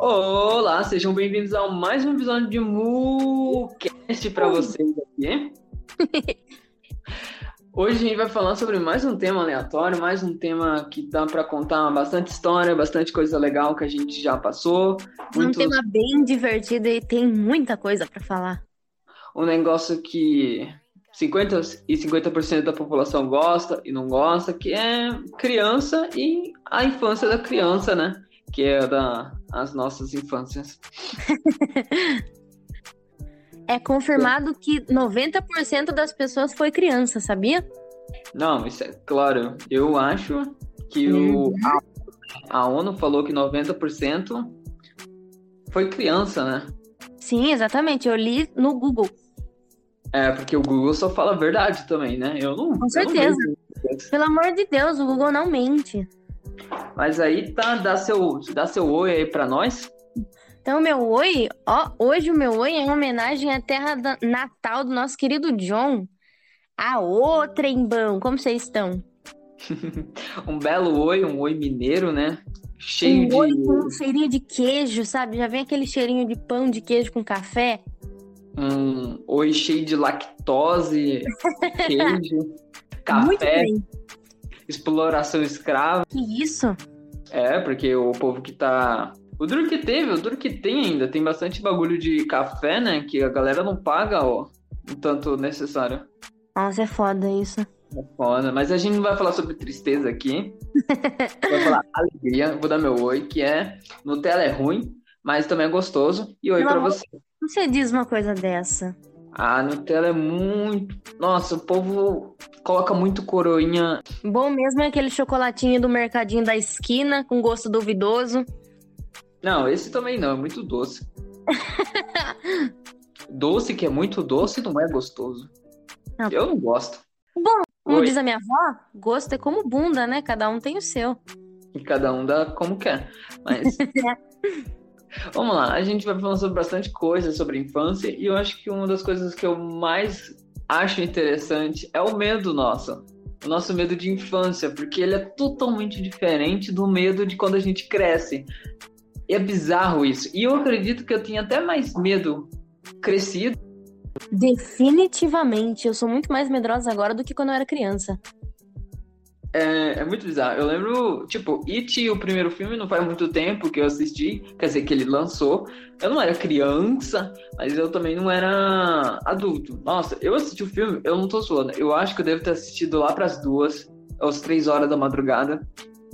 Olá, sejam bem-vindos a mais um episódio de MuCast para vocês aqui. Hoje a gente vai falar sobre mais um tema aleatório, mais um tema que dá para contar bastante história, bastante coisa legal que a gente já passou. Um tema bem divertido e tem muita coisa para falar. Um negócio que 50 e 50% da população gosta e não gosta, que é criança e a infância da criança, né? Que é da as nossas infâncias. é confirmado que 90% das pessoas foi criança, sabia? Não, isso é claro. Eu acho que uhum. o, a, a ONU falou que 90% foi criança, né? Sim, exatamente. Eu li no Google. É, porque o Google só fala a verdade também, né? Eu não. Com certeza. Não Pelo amor de Deus, o Google não mente. Mas aí tá, dá seu, dá seu oi aí pra nós. Então, meu oi, ó, hoje o meu oi é em homenagem à terra natal do nosso querido John. A outra trembão, como vocês estão? um belo oi, um oi mineiro, né? Cheio um de. Oi com um cheirinho de queijo, sabe? Já vem aquele cheirinho de pão de queijo com café. Um oi cheio de lactose, queijo, café. Muito bem exploração escrava. Que isso? É, porque o povo que tá. O duro que teve, o duro que tem ainda, tem bastante bagulho de café, né? Que a galera não paga, ó, o tanto necessário. Nossa, é foda isso. É foda, mas a gente não vai falar sobre tristeza aqui. vai falar alegria. Vou dar meu oi, que é Nutella é ruim, mas também é gostoso. E oi para você. Você diz uma coisa dessa. A Nutella é muito. Nossa, o povo coloca muito coroinha. Bom mesmo é aquele chocolatinho do mercadinho da esquina com gosto duvidoso. Não, esse também não, é muito doce. doce que é muito doce não é gostoso. Não. Eu não gosto. Bom, como Oi. diz a minha avó, gosto é como bunda, né? Cada um tem o seu. E cada um dá como quer. Mas. Vamos lá, a gente vai falar sobre bastante coisa sobre infância e eu acho que uma das coisas que eu mais acho interessante é o medo nosso. O nosso medo de infância, porque ele é totalmente diferente do medo de quando a gente cresce. E é bizarro isso. E eu acredito que eu tinha até mais medo crescido. Definitivamente, eu sou muito mais medrosa agora do que quando eu era criança. É, é, muito bizarro. Eu lembro, tipo, It, o primeiro filme, não faz muito tempo que eu assisti, quer dizer, que ele lançou. Eu não era criança, mas eu também não era adulto. Nossa, eu assisti o filme, eu não tô zoando. Eu acho que eu devo ter assistido lá pras duas, às três horas da madrugada.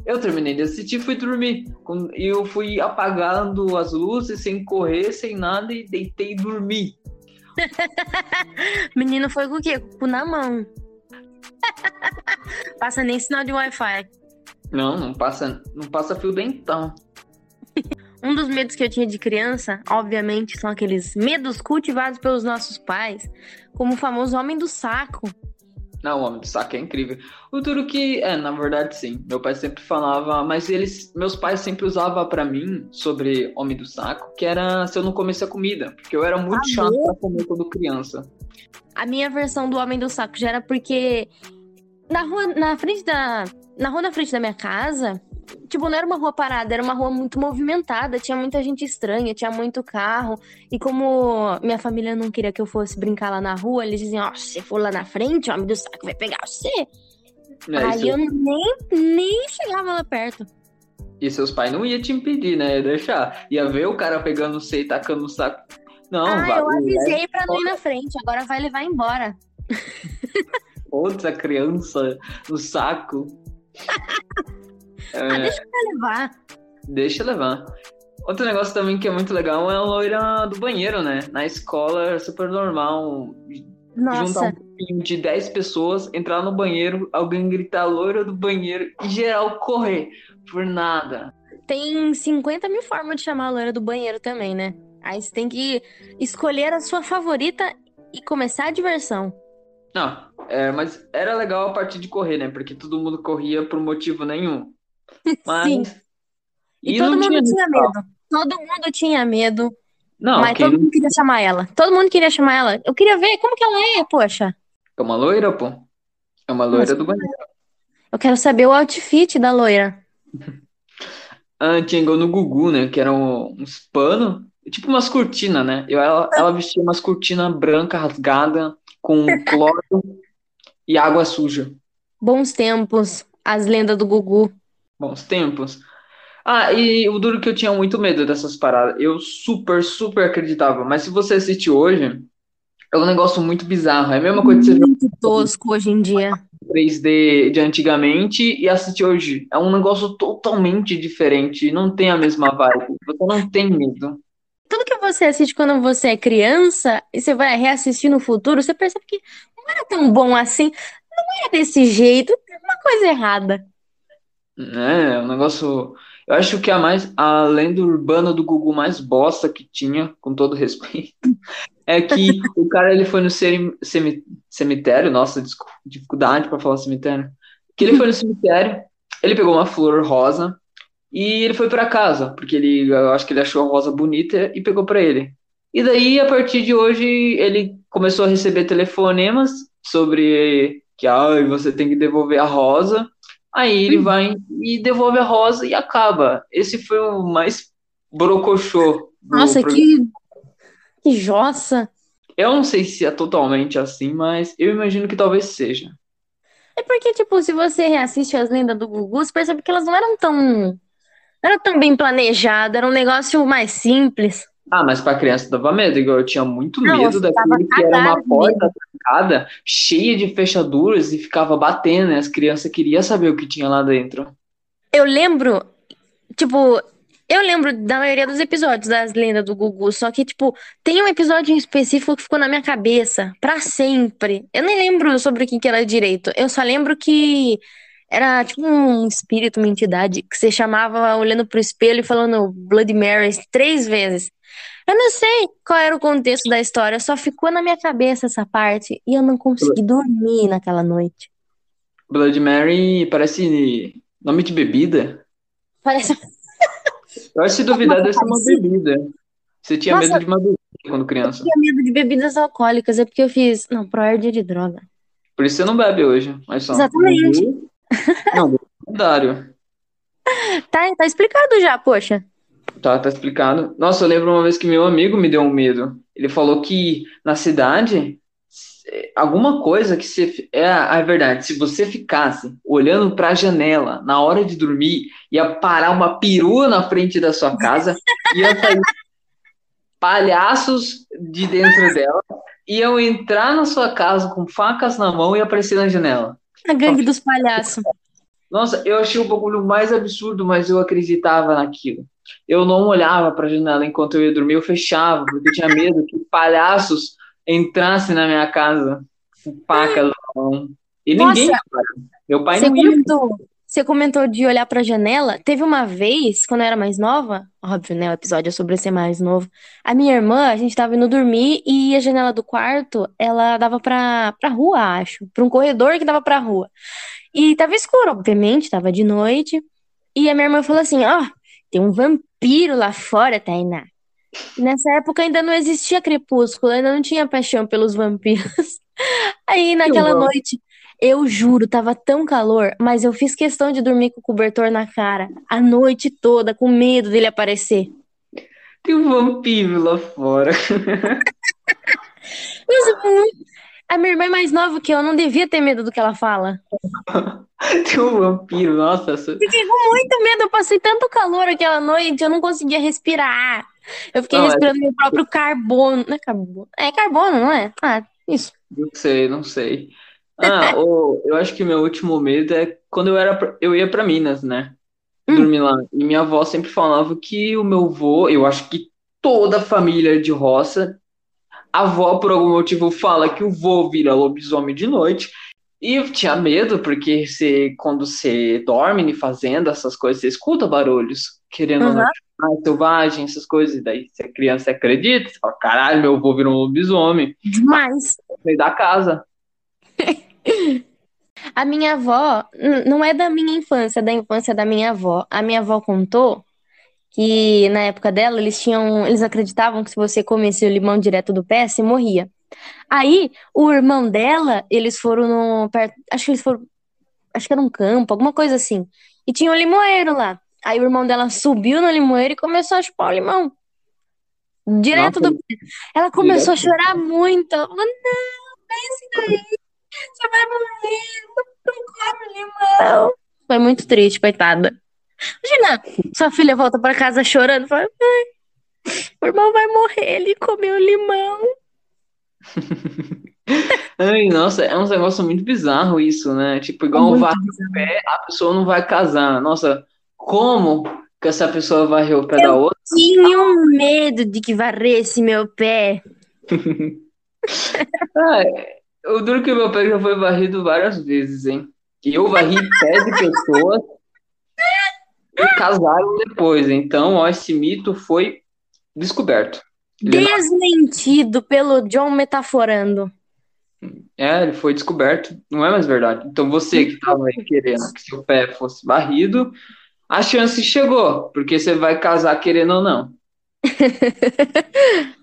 Eu terminei de assistir fui dormir. Eu fui apagando as luzes, sem correr, sem nada, e deitei e dormi. Menino foi com o quê? Com o na mão. passa nem sinal de Wi-Fi. Não, não passa, não passa fio dentão. um dos medos que eu tinha de criança, obviamente, são aqueles medos cultivados pelos nossos pais, como o famoso homem do saco. Não, o homem do saco é incrível. O duro que, é, na verdade, sim. Meu pai sempre falava, mas eles, meus pais sempre usavam para mim sobre homem do saco, que era se eu não comesse a comida, porque eu era muito ah, chato para comer quando criança. A minha versão do homem do saco já era porque na rua, na frente da. Na rua na frente da minha casa, tipo, não era uma rua parada, era uma rua muito movimentada, tinha muita gente estranha, tinha muito carro. E como minha família não queria que eu fosse brincar lá na rua, eles diziam, ó, oh, se você for lá na frente, o homem do saco vai pegar você. É, Aí isso... eu nem, nem chegava lá perto. E seus pais não iam te impedir, né? Ia deixar. Ia ver o cara pegando você e tacando o saco. Não, ah, vai, eu avisei pra não ir na frente, agora vai levar embora. outra criança no saco. ah, deixa eu levar. Deixa levar. Outro negócio também que é muito legal é a loira do banheiro, né? Na escola é super normal Nossa. juntar um grupinho de 10 pessoas, entrar no banheiro, alguém gritar loira do banheiro e geral correr por nada. Tem 50 mil formas de chamar a loira do banheiro também, né? Aí você tem que escolher a sua favorita e começar a diversão. Não, é, mas era legal a parte de correr, né? Porque todo mundo corria por motivo nenhum. Mas... Sim. E, e todo mundo tinha, tinha medo. Todo mundo tinha medo. Não, mas todo mundo queria chamar ela. Todo mundo queria chamar ela. Eu queria ver como que ela é, poxa. É uma loira, pô. É uma loira do banheiro. Eu quero saber o outfit da loira. Ah, tinha igual no Gugu, né? Que eram uns pano, tipo umas cortinas, né? Eu, ela, ela vestia umas cortinas branca rasgada com cloro e água suja. Bons tempos, as lendas do Gugu. Bons tempos. Ah, e o duro que eu tinha muito medo dessas paradas. Eu super, super acreditava. Mas se você assistir hoje, é um negócio muito bizarro. É a mesma coisa que você Muito tosco hoje em dia. 3D de antigamente e assistir hoje. É um negócio totalmente diferente. Não tem a mesma vibe. Você não tem medo. Tudo que você assiste quando você é criança e você vai reassistir no futuro, você percebe que não era tão bom assim. Não é desse jeito, uma coisa errada. É, um negócio. Eu acho que a mais, a lenda urbana do Gugu mais bosta que tinha, com todo respeito, é que o cara ele foi no cemitério, nossa, dificuldade para falar cemitério. Que ele foi no cemitério, ele pegou uma flor rosa e ele foi para casa, porque ele, eu acho que ele achou a rosa bonita e pegou para ele. E daí, a partir de hoje, ele começou a receber telefonemas sobre que ah, você tem que devolver a rosa. Aí ele vai e devolve a rosa e acaba. Esse foi o mais brocochô Nossa, que, que jossa. Eu não sei se é totalmente assim, mas eu imagino que talvez seja. É porque, tipo, se você reassiste as lendas do Gugu, você percebe que elas não eram tão. Eram tão bem planejadas, era um negócio mais simples. Ah, mas pra criança dava medo, igual eu tinha muito Não, medo daquele que era uma porta trancada, cheia de fechaduras e ficava batendo, e as crianças queriam saber o que tinha lá dentro. Eu lembro, tipo, eu lembro da maioria dos episódios das lendas do Gugu, só que, tipo, tem um episódio em específico que ficou na minha cabeça pra sempre. Eu nem lembro sobre o que que era direito. Eu só lembro que era tipo um espírito, uma entidade, que você chamava olhando pro espelho e falando Bloody Mary três vezes. Eu não sei qual era o contexto da história, só ficou na minha cabeça essa parte e eu não consegui dormir naquela noite. Blood Mary parece nome de bebida. Parece. Eu acho que se duvidar deve ser uma bebida. Você tinha Nossa. medo de uma bebida quando criança. tinha medo de bebidas alcoólicas, é porque eu fiz. Não, é de droga. Por isso você não bebe hoje. Mas só. Exatamente. Não. Tá, tá explicado já, poxa. Tá, tá explicado. Nossa, eu lembro uma vez que meu amigo me deu um medo. Ele falou que na cidade, alguma coisa que você. É a é verdade, se você ficasse olhando pra janela na hora de dormir, ia parar uma perua na frente da sua casa, ia sair palhaços de dentro dela, iam entrar na sua casa com facas na mão e aparecer na janela. A gangue dos palhaços. Nossa, eu achei o bagulho mais absurdo, mas eu acreditava naquilo. Eu não olhava para a janela enquanto eu ia dormir, eu fechava, porque eu tinha medo que palhaços entrassem na minha casa com mão. E ninguém, Nossa. Meu pai não ia. comentou, você comentou de olhar pra janela. Teve uma vez, quando eu era mais nova, óbvio, né? O episódio é sobre ser mais novo. A minha irmã, a gente tava indo dormir e a janela do quarto, ela dava pra, pra rua, acho. Pra um corredor que dava pra rua. E tava escuro, obviamente, tava de noite. E a minha irmã falou assim: Ó, tem um vampiro lá fora, Tainá. E nessa época ainda não existia crepúsculo, ainda não tinha paixão pelos vampiros. Aí naquela noite, eu juro, tava tão calor, mas eu fiz questão de dormir com o cobertor na cara a noite toda, com medo dele aparecer. Tem um vampiro lá fora. Mas, a minha irmã é mais nova que eu, não devia ter medo do que ela fala. Tem um vampiro, nossa. Fiquei com muito medo, eu passei tanto calor aquela noite, eu não conseguia respirar. Eu fiquei Não, é- respirando meu próprio carbono. Não é carbono? É carbono, não é? Ah, isso. Não sei, não sei. Ah, o, eu acho que meu último medo é quando eu era, pra- eu ia para Minas, né? Hum. Dormir lá. E minha avó sempre falava que o meu vô, eu acho que toda a família de roça, a avó por algum motivo fala que o vô vira lobisomem de noite. E eu tinha medo, porque você, quando você dorme em fazenda, essas coisas, você escuta barulhos, querendo Uhum. animais selvagens, essas coisas. E daí, se a criança acredita, você fala, caralho, meu vô virou um lobisomem. Demais. Saí da casa. A minha avó, não é da minha infância, é da infância da minha avó. A minha avó contou que na época dela eles tinham, eles acreditavam que se você comesse o limão direto do pé, você morria. Aí, o irmão dela, eles foram no, perto, acho que eles foram, acho que era um campo, alguma coisa assim. E tinha um limoeiro lá. Aí o irmão dela subiu no limoeiro e começou a chupar o limão. Direto Nossa. do. Ela começou Direto? a chorar muito. Ela falou: Não, desce daí. Você vai morrer. Não come limão. Foi muito triste, coitada. Imagina, sua filha volta pra casa chorando. Fala: Ai, o irmão vai morrer. Ele comeu limão. Ai, nossa, é um negócio muito bizarro isso, né? Tipo, igual um Muito varrer o pé, a pessoa não vai casar. Nossa, como que essa pessoa varreu o pé da outra? Tinha medo de que varresse meu pé. Ah, o duro que meu pé já foi varrido várias vezes, hein? E eu varri pé de pessoas que casaram depois. Então, ó, esse mito foi descoberto. Não- Desmentido pelo John metaforando. É, ele foi descoberto. Não é mais verdade. Então, você que estava aí querendo que seu pé fosse varrido, a chance chegou, porque você vai casar querendo ou não.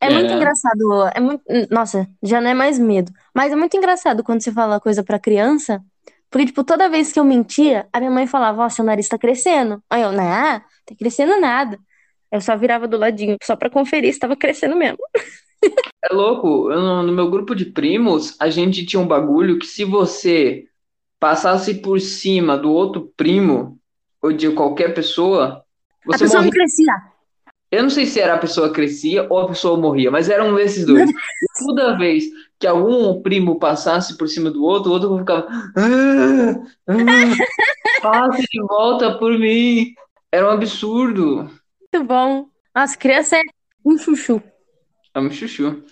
É muito É. engraçado. É muito... Nossa, já não é mais medo. Mas é muito engraçado quando você fala coisa pra criança. Porque, tipo, toda vez que eu mentia, a minha mãe falava: Ó, seu nariz tá crescendo. Aí eu, não, tá crescendo nada. Eu só virava do ladinho, só pra conferir se tava crescendo mesmo. É louco, eu no, meu grupo de primos, a gente tinha um bagulho que se você passasse por cima do outro primo, ou de qualquer pessoa, a você pessoa não morria. crescia. Eu não sei se era a pessoa crescia ou a pessoa morria, mas era um desses dois. E toda vez que algum primo passasse por cima do outro, o outro ficava. "Ah, ah, passe de volta por mim. Era um absurdo. Muito bom. Nossa, criança é um chuchu. É um chuchu.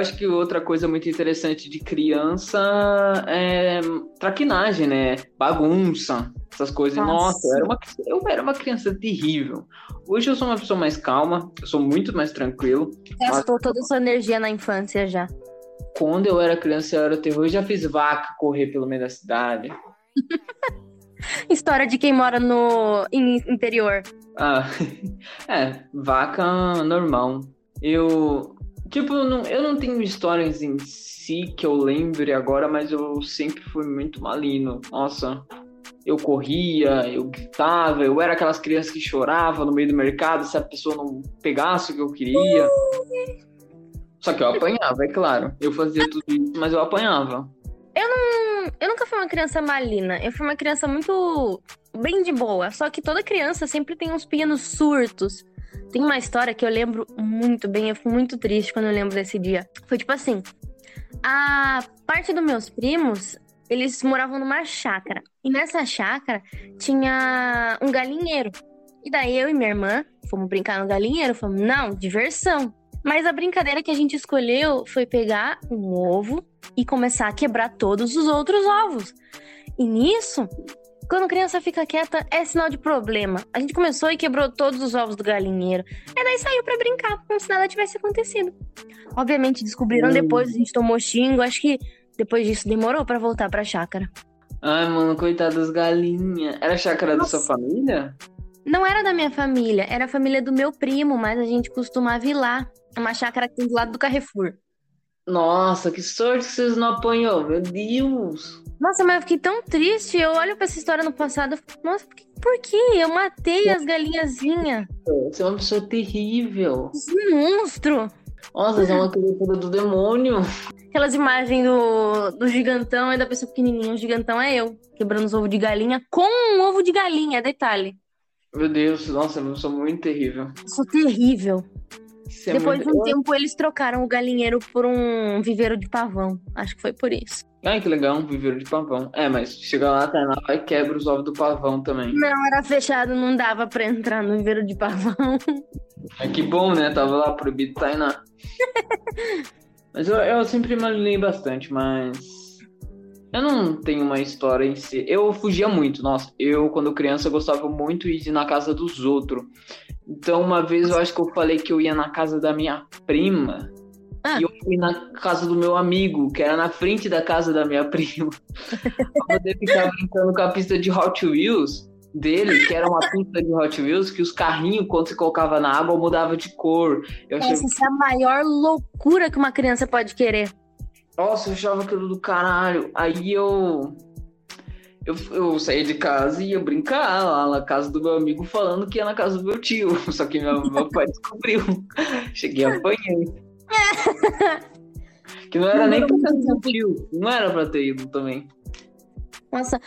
Acho que outra coisa muito interessante de criança é traquinagem, né? Bagunça, essas coisas. Nossa. Nossa, eu era uma, eu era uma criança terrível. Hoje eu sou uma pessoa mais calma, eu sou muito mais tranquilo. Gastou toda a sua energia na infância já. Quando eu era criança, eu era terror. Eu já fiz vaca correr pelo meio da cidade. História de quem mora no in- interior. Ah, é, vaca normal. Eu, tipo, não, eu não tenho histórias em si que eu lembre agora, mas eu sempre fui muito malino. Nossa, eu corria, eu gritava, eu era aquelas crianças que choravam no meio do mercado se a pessoa não pegasse o que eu queria. Só que eu apanhava, é claro. Eu fazia tudo isso, mas eu apanhava. Hum, Eu nunca fui uma criança malina. Eu fui uma criança muito bem de boa. Só que toda criança sempre tem uns pequenos surtos. Tem uma história que eu lembro muito bem. Eu fico muito triste quando eu lembro desse dia. Foi tipo assim: a parte dos meus primos, eles moravam numa chácara. E nessa chácara tinha um galinheiro. E daí eu e minha irmã fomos brincar no galinheiro. Falamos, não, diversão. Mas a brincadeira que a gente escolheu foi pegar um ovo e começar a quebrar todos os outros ovos. E nisso, quando criança fica quieta, é sinal de problema. A gente começou e quebrou todos os ovos do galinheiro. E daí saiu pra brincar, como se nada tivesse acontecido. Obviamente descobriram Hum. depois, a gente tomou xingo. Acho que depois disso demorou pra voltar pra chácara. Ai, mano, coitado das galinhas. Era a chácara da sua Nossa. família? Não era da minha família, era a família do meu primo, mas a gente costumava ir lá. É uma chácara que tem do lado do Carrefour. Nossa, que sorte que vocês não apanhou, meu Deus. Nossa, mas eu fiquei tão triste. Eu olho pra essa história no passado e fico, nossa, por que, por que? Eu matei as galinhazinhas. Você é uma pessoa terrível. Um monstro. Nossa, você é uma criatura do demônio. Aquelas imagens do, do gigantão e da pessoa pequenininha. O gigantão é eu, quebrando os ovos de galinha com um ovo de galinha, detalhe. Meu Deus, nossa, eu sou muito terrível. Sou terrível. Isso é Depois muito... de um tempo, eles trocaram o galinheiro por um viveiro de pavão. Acho que foi por isso. Ai, que legal, um viveiro de pavão. É, mas chega lá, tá lá e quebra os ovos do pavão também. Não, era fechado, não dava pra entrar no viveiro de pavão. É que bom, né? Tava lá proibido Tainá. mas eu, eu sempre me alinhei bastante, mas. Eu não tenho uma história em si. Eu fugia muito, nossa. Eu, quando criança, gostava muito de ir na casa dos outros. Então, uma vez eu acho que eu falei que eu ia na casa da minha prima. Ah. E eu fui na casa do meu amigo, que era na frente da casa da minha prima. pra poder ficar brincando com a pista de Hot Wheels. dele, que era uma pista de Hot Wheels, que os carrinhos, quando você colocava na água, mudava de cor. Eu achei... Essa é a maior loucura que uma criança pode querer. Nossa, eu achava aquilo do caralho. Aí eu. Eu, eu saí de casa e ia brincar lá na casa do meu amigo, falando que ia na casa do meu tio. Só que meu, meu pai descobriu. Cheguei apanhei. Que não era nem pra. Não era pra ter ido também. Nossa,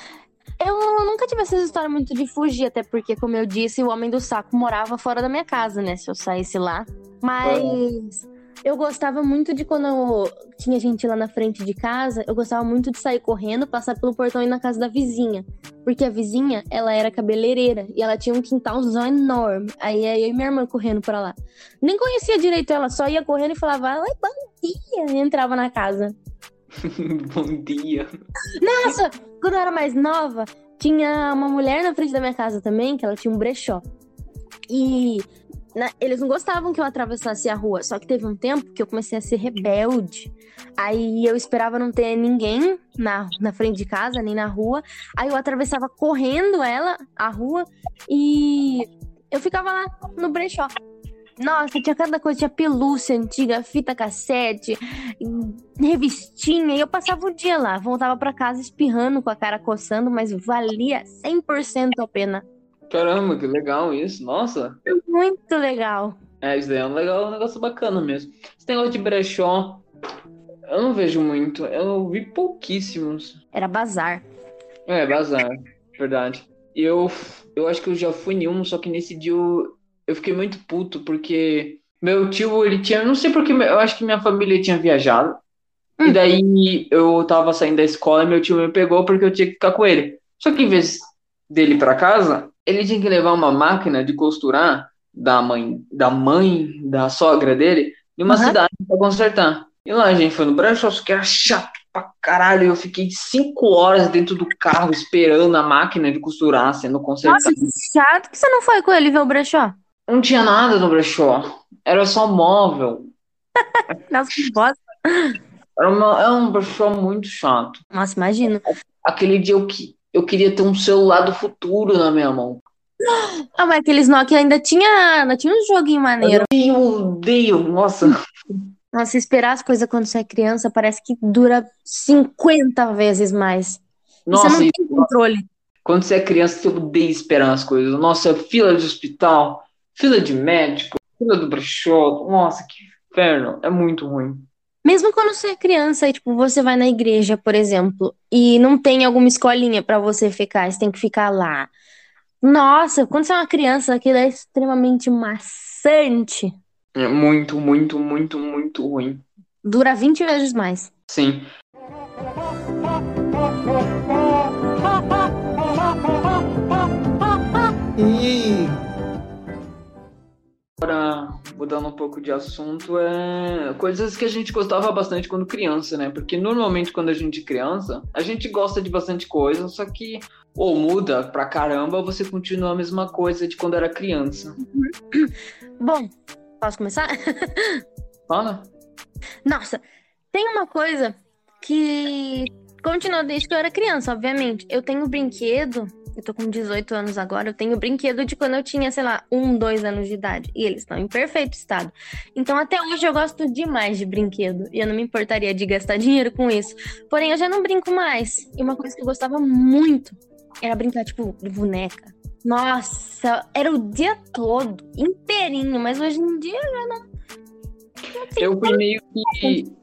eu nunca tive essa história muito de fugir, até porque, como eu disse, o homem do saco morava fora da minha casa, né? Se eu saísse lá. Mas eu gostava muito de quando eu... tinha gente lá na frente de casa, eu gostava muito de sair correndo, passar pelo portão e ir na casa da vizinha. Porque a vizinha, ela era cabeleireira e ela tinha um quintalzão enorme. Aí eu e minha irmã correndo pra lá. Nem conhecia direito ela, só ia correndo e falava, oi, bom dia, e entrava na casa. bom dia. Nossa, quando eu era mais nova, tinha uma mulher na frente da minha casa também, que ela tinha um brechó. E eles não gostavam que eu atravessasse a rua, só que teve um tempo que eu comecei a ser rebelde. Aí eu esperava não ter ninguém na, na frente de casa, nem na rua. Aí eu atravessava correndo ela, a rua, e eu ficava lá no brechó. Nossa, tinha cada coisa, tinha pelúcia antiga, fita cassete, revistinha, e eu passava o dia lá, voltava para casa espirrando, com a cara coçando, mas valia 100% a pena. Caramba, que legal isso. Nossa. Muito legal. É, isso daí é um, legal, um negócio bacana mesmo. Esse negócio de brechó, eu não vejo muito. Eu vi pouquíssimos. Era bazar. É, bazar. Verdade. Eu, eu acho que eu já fui em um, só que nesse dia eu, eu fiquei muito puto, porque meu tio, ele tinha. Não sei porque, eu acho que minha família tinha viajado. Hum. E daí eu tava saindo da escola e meu tio me pegou porque eu tinha que ficar com ele. Só que em vez dele para casa, ele tinha que levar uma máquina de costurar da mãe, da mãe, da sogra dele, em uma uhum. cidade para consertar. E lá a gente foi no brechó, que era chato pra caralho. Eu fiquei cinco horas dentro do carro esperando a máquina de costurar sendo consertada. Nossa, que chato que você não foi com ele ver o brechó. Não tinha nada no brechó. Era só móvel. Nossa, que bosta. Era, uma, era um brechó muito chato. Nossa, imagino. Aquele dia eu, eu queria ter um celular do futuro na minha mão. Ah, mas aqueles Nokia ainda tinha, ainda tinha um joguinho maneiro. Eu odeio, nossa. Nossa, esperar as coisas quando você é criança parece que dura 50 vezes mais. Nossa, você não tem controle. Quando você é criança, você odeia esperar as coisas. Nossa, fila de hospital, fila de médico, fila do brechó. Nossa, que inferno. É muito ruim. Mesmo quando você é criança e, tipo, você vai na igreja, por exemplo, e não tem alguma escolinha para você ficar, você tem que ficar lá. Nossa, quando você é uma criança, aquilo é extremamente maçante. É muito, muito, muito, muito ruim. Dura 20 vezes mais. Sim. Mudando um pouco de assunto, é coisas que a gente gostava bastante quando criança, né? Porque normalmente quando a gente é criança, a gente gosta de bastante coisa, só que ou muda pra caramba, ou você continua a mesma coisa de quando era criança. Bom, posso começar? Fala. Nossa, tem uma coisa que continua desde que eu era criança, obviamente. Eu tenho um brinquedo eu tô com 18 anos agora, eu tenho brinquedo de quando eu tinha, sei lá, um, dois anos de idade. E eles estão em perfeito estado. Então, até hoje eu gosto demais de brinquedo. E eu não me importaria de gastar dinheiro com isso. Porém, eu já não brinco mais. E uma coisa que eu gostava muito era brincar, tipo, de boneca. Nossa, era o dia todo, inteirinho. Mas hoje em dia eu já não. não eu fui meio que.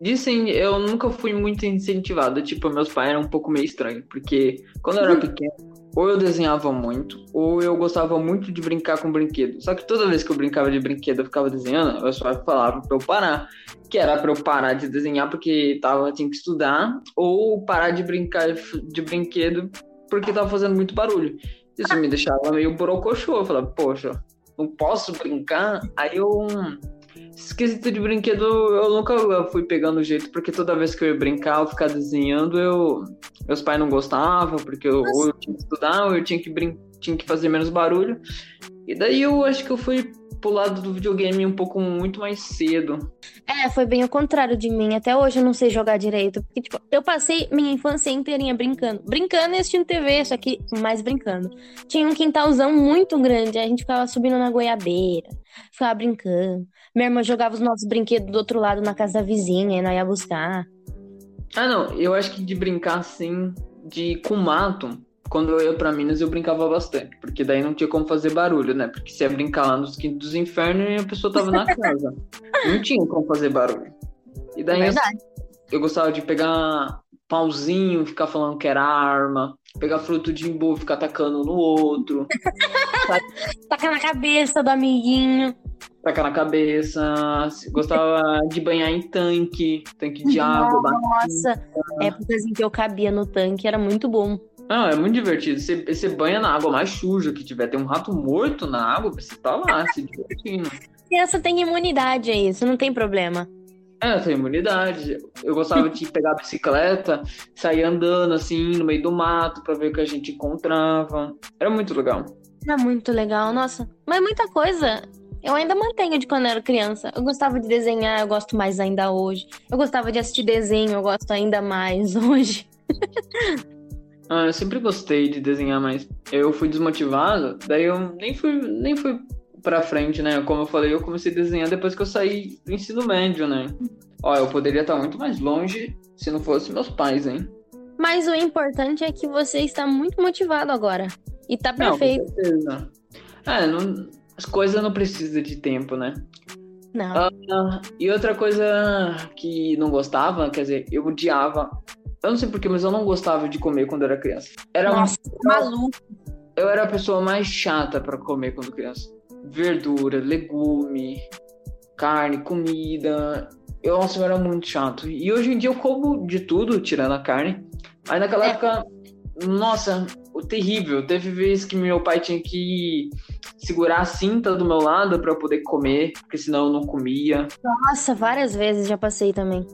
Dizem, eu nunca fui muito incentivado. Tipo, meus pais eram um pouco meio estranhos, porque quando eu era pequeno, ou eu desenhava muito, ou eu gostava muito de brincar com brinquedo. Só que toda vez que eu brincava de brinquedo, eu ficava desenhando, meus pais falavam pra eu parar. Que era pra eu parar de desenhar porque tava, tinha que estudar, ou parar de brincar de brinquedo porque tava fazendo muito barulho. Isso me deixava meio borocochô. Eu falava, poxa, não posso brincar? Aí eu Esquisito de brinquedo, eu nunca fui pegando jeito, porque toda vez que eu ia brincar ou ficar desenhando, eu meus pais não gostavam, porque eu, ou eu tinha que estudar, ou eu tinha que, brin... tinha que fazer menos barulho. E daí eu acho que eu fui pro lado do videogame um pouco muito mais cedo. É, foi bem o contrário de mim. Até hoje eu não sei jogar direito. Porque, tipo, eu passei minha infância inteirinha brincando. Brincando e assistindo TV, só que mais brincando. Tinha um quintalzão muito grande, a gente ficava subindo na goiabeira, ficava brincando. Minha irmã jogava os nossos brinquedos do outro lado na casa da vizinha, e nós ia buscar. Ah, não, eu acho que de brincar assim, de com mato, quando eu ia pra Minas eu brincava bastante, porque daí não tinha como fazer barulho, né? Porque se ia brincar lá nos quintos dos infernos, a pessoa tava na casa. não tinha como fazer barulho. E daí eu, eu, gostava de pegar pauzinho, ficar falando que era arma, pegar fruto de imbu, ficar atacando no outro. Tacar na cabeça do amiguinho. Tacar na cabeça. Gostava de banhar em tanque, tanque de água. Nossa, épocas em que eu cabia no tanque, era muito bom. Não, é muito divertido. Você, você banha na água mais suja que tiver. Tem um rato morto na água, você tá lá se divertindo. Criança tem imunidade a isso, não tem problema. É, tem imunidade. Eu gostava de pegar a bicicleta, sair andando assim no meio do mato para ver o que a gente encontrava. Era muito legal. Era muito legal, nossa. Mas muita coisa eu ainda mantenho de quando eu era criança. Eu gostava de desenhar, eu gosto mais ainda hoje. Eu gostava de assistir desenho, eu gosto ainda mais hoje. Ah, eu sempre gostei de desenhar, mas eu fui desmotivado, daí eu nem fui, nem fui pra frente, né? Como eu falei, eu comecei a desenhar depois que eu saí do ensino médio, né? Ó, eu poderia estar muito mais longe se não fosse meus pais, hein? Mas o importante é que você está muito motivado agora. E tá perfeito. Não, com certeza. É, não, as coisas não precisam de tempo, né? Não. Uh, e outra coisa que não gostava, quer dizer, eu odiava eu não sei porquê, mas eu não gostava de comer quando era criança. Era Nossa, um... maluco. Eu era a pessoa mais chata para comer quando criança. Verdura, legume, carne, comida. Eu, nossa, eu era muito chato. E hoje em dia eu como de tudo, tirando a carne. Mas naquela é. época, nossa, o terrível. Teve vezes que meu pai tinha que segurar a cinta do meu lado para eu poder comer, porque senão eu não comia. Nossa, várias vezes já passei também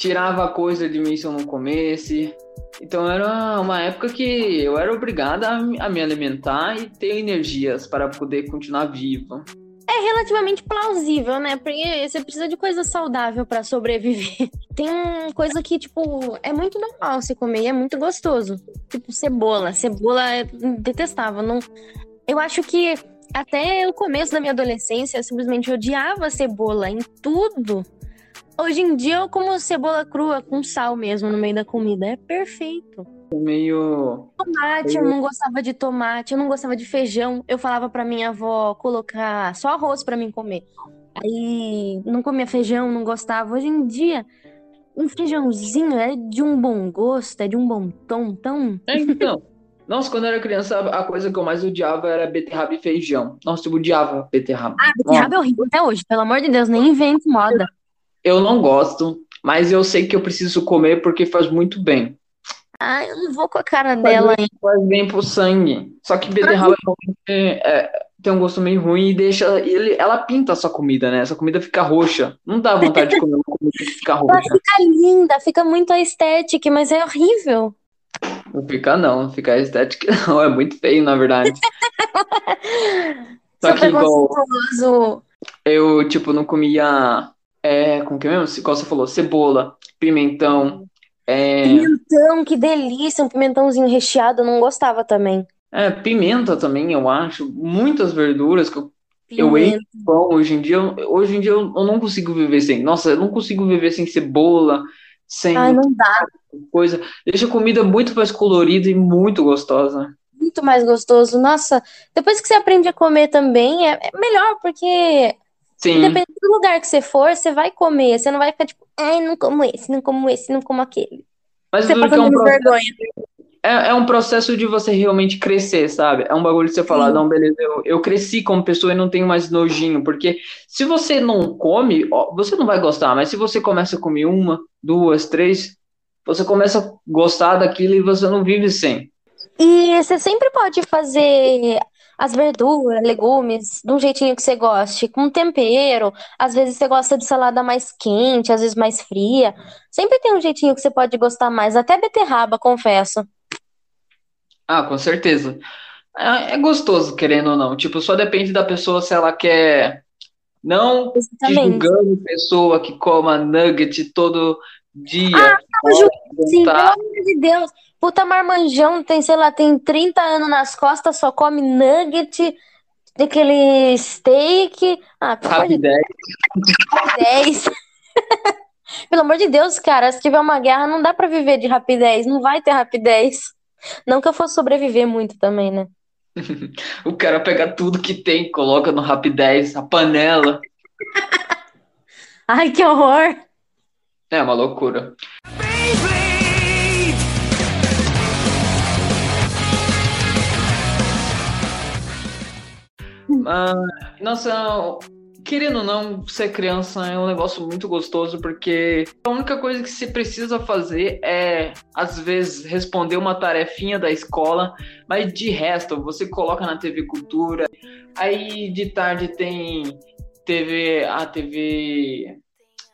tirava coisa de mim se eu não comesse. Então era uma época que eu era obrigada a me alimentar e ter energias para poder continuar vivo. É relativamente plausível, né? Porque você precisa de coisa saudável para sobreviver. Tem coisa que, tipo, é muito normal você comer e é muito gostoso. Tipo, cebola. Cebola é detestável. Não... Eu acho que até o começo da minha adolescência eu simplesmente odiava cebola em tudo. Hoje em dia eu como cebola crua com sal mesmo no meio da comida. É perfeito. Meio. Tomate, eu não gostava de tomate, eu não gostava de feijão. Eu falava pra minha avó colocar só arroz para mim comer. Aí não comia feijão, não gostava. Hoje em dia, um feijãozinho é de um bom gosto, é de um bom tom, tão. É, então. Nossa, quando eu era criança, a coisa que eu mais odiava era beterraba e feijão. Nossa, eu odiava beterraba. Ah, beterraba Nossa. é horrível até hoje, pelo amor de Deus, nem invente moda. Eu não gosto, mas eu sei que eu preciso comer porque faz muito bem. Ah, eu não vou com a cara faz dela, bem, hein? Faz bem pro sangue. Só que beterraba é, é, tem um gosto meio ruim e deixa. Ele, ela pinta a sua comida, né? Essa comida fica roxa. Não dá vontade de comer uma comida que fica roxa. Ela fica linda, fica muito estética, mas é horrível. Não fica, não. Não fica estética, não. É muito feio, na verdade. Só que igual. Eu, tipo, não comia é, como que é mesmo? Qual você falou? Cebola, pimentão. É... Pimentão, que delícia! Um pimentãozinho recheado, eu não gostava também. É, pimenta também, eu acho. Muitas verduras que eu, eu eito pão hoje em dia. Hoje em dia eu, eu, não consigo viver sem. Nossa, eu não consigo viver sem cebola, sem Ai, não dá. coisa. Deixa a comida muito mais colorida e muito gostosa. Muito mais gostoso. Nossa, depois que você aprende a comer também, é, é melhor, porque Sim. Independente do lugar que você for, você vai comer. Você não vai ficar tipo, ai, não como esse, não como esse, não como aquele. Mas você passa é um processo, vergonha. É, é, um processo de você realmente crescer, sabe? É um bagulho de você falar, Sim. não, beleza, eu, eu cresci como pessoa e não tenho mais nojinho. Porque se você não come, ó, você não vai gostar. Mas se você começa a comer uma, duas, três, você começa a gostar daquilo e você não vive sem. E você sempre pode fazer as verduras, legumes, de um jeitinho que você goste, com tempero. Às vezes você gosta de salada mais quente, às vezes mais fria. Sempre tem um jeitinho que você pode gostar mais, até beterraba, confesso. Ah, com certeza. É, é gostoso, querendo ou não. Tipo, só depende da pessoa se ela quer Não Exatamente. julgando pessoa que coma nugget todo dia. Ah, Pode Sim, pelo juntar. amor de Deus. Puta marmanjão, tem, sei lá, tem 30 anos nas costas, só come nugget, daquele steak. Ah, pelo amor de Rapidez. Deus. Pelo amor de Deus, cara, se tiver uma guerra, não dá pra viver de rapidez, não vai ter rapidez. Não que eu fosse sobreviver muito também, né? O cara pega tudo que tem, coloca no Rapidez, a panela. Ai, que horror! É uma loucura. Ah, nossa, querendo ou não, ser criança é um negócio muito gostoso porque a única coisa que você precisa fazer é, às vezes, responder uma tarefinha da escola, mas de resto, você coloca na TV Cultura, aí de tarde tem TV, a TV,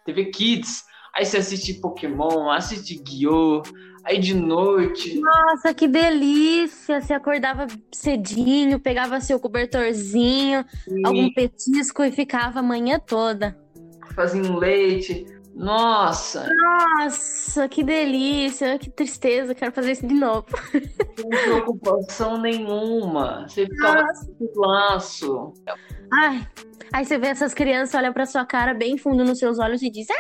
TV Kids, aí você assiste Pokémon, assiste Guiô, aí de noite. Nossa, que delícia! Você acordava cedinho, pegava seu cobertorzinho, algum petisco e ficava a manhã toda. fazia um leite. Nossa, Nossa, que delícia! Que tristeza, quero fazer isso de novo. sem preocupação nenhuma. Você ficava com laço. Ai, aí você vê essas crianças, olha pra sua cara bem fundo nos seus olhos e diz: Ai,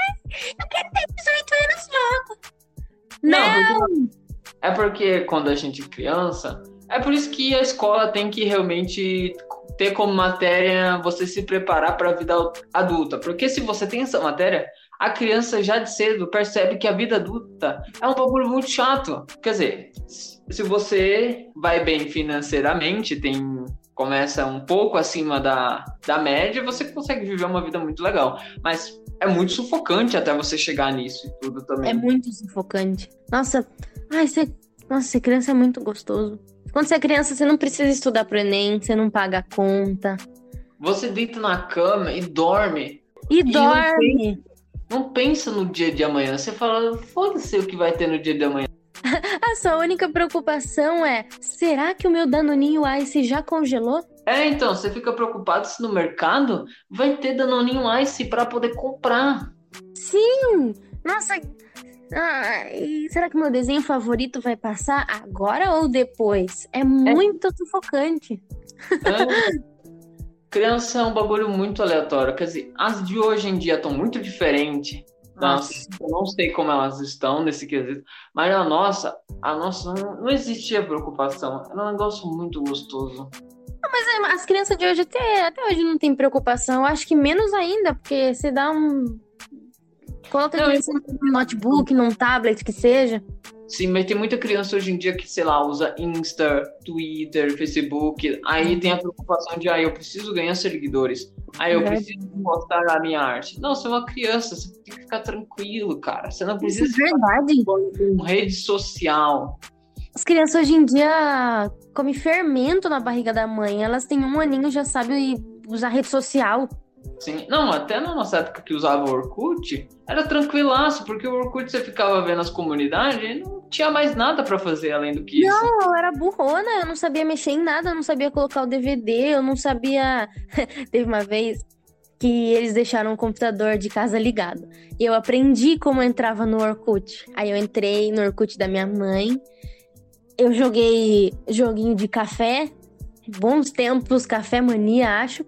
eu quero ter 18 anos logo. Não! porque- é porque quando a gente é criança, é por isso que a escola tem que realmente ter como matéria você se preparar para a vida adulta. Porque se você tem essa matéria, a criança já de cedo percebe que a vida adulta é um bagulho muito chato. Quer dizer, se você vai bem financeiramente, tem começa um pouco acima da, da média, você consegue viver uma vida muito legal. Mas é muito sufocante até você chegar nisso e tudo também. É muito sufocante. Nossa, ai, você... Nossa, ser criança é muito gostoso. Quando você é criança, você não precisa estudar pro Enem, você não paga a conta. Você deita na cama e dorme. E não dorme. Não pensa no dia de amanhã. Você fala, foda-se o que vai ter no dia de amanhã. A sua única preocupação é: será que o meu Danoninho Ice já congelou? É, então, você fica preocupado se no mercado vai ter Danoninho Ice para poder comprar. Sim! Nossa, ai, será que meu desenho favorito vai passar agora ou depois? É muito sufocante. É. Criança é um bagulho muito aleatório. Quer dizer, as de hoje em dia estão muito diferentes. Nossa. Eu não sei como elas estão nesse quesito, mas a nossa, a nossa não, não existia preocupação. Era um negócio muito gostoso. Mas é, as crianças de hoje até, até hoje não tem preocupação. Eu acho que menos ainda, porque você dá um. Coloca a Não, criança num notebook, num tablet, que seja. Sim, mas tem muita criança hoje em dia que, sei lá, usa Insta, Twitter, Facebook. Aí tem a preocupação de, ah, eu preciso ganhar seguidores. Aí eu Verdade. preciso mostrar a minha arte. Não, você é uma criança, você tem que ficar tranquilo, cara. Você não Isso precisa é verdade. com rede social. As crianças hoje em dia comem fermento na barriga da mãe. Elas têm um aninho já sabem usar rede social. Sim. Não, até na nossa época que usava o Orkut, era tranquilaço, porque o Orkut você ficava vendo as comunidades e não tinha mais nada pra fazer além do que isso. Eu era burrona, eu não sabia mexer em nada, eu não sabia colocar o DVD, eu não sabia. Teve uma vez que eles deixaram o computador de casa ligado. E eu aprendi como entrava no Orkut. Aí eu entrei no Orkut da minha mãe. Eu joguei joguinho de café. Bons tempos, café mania, acho.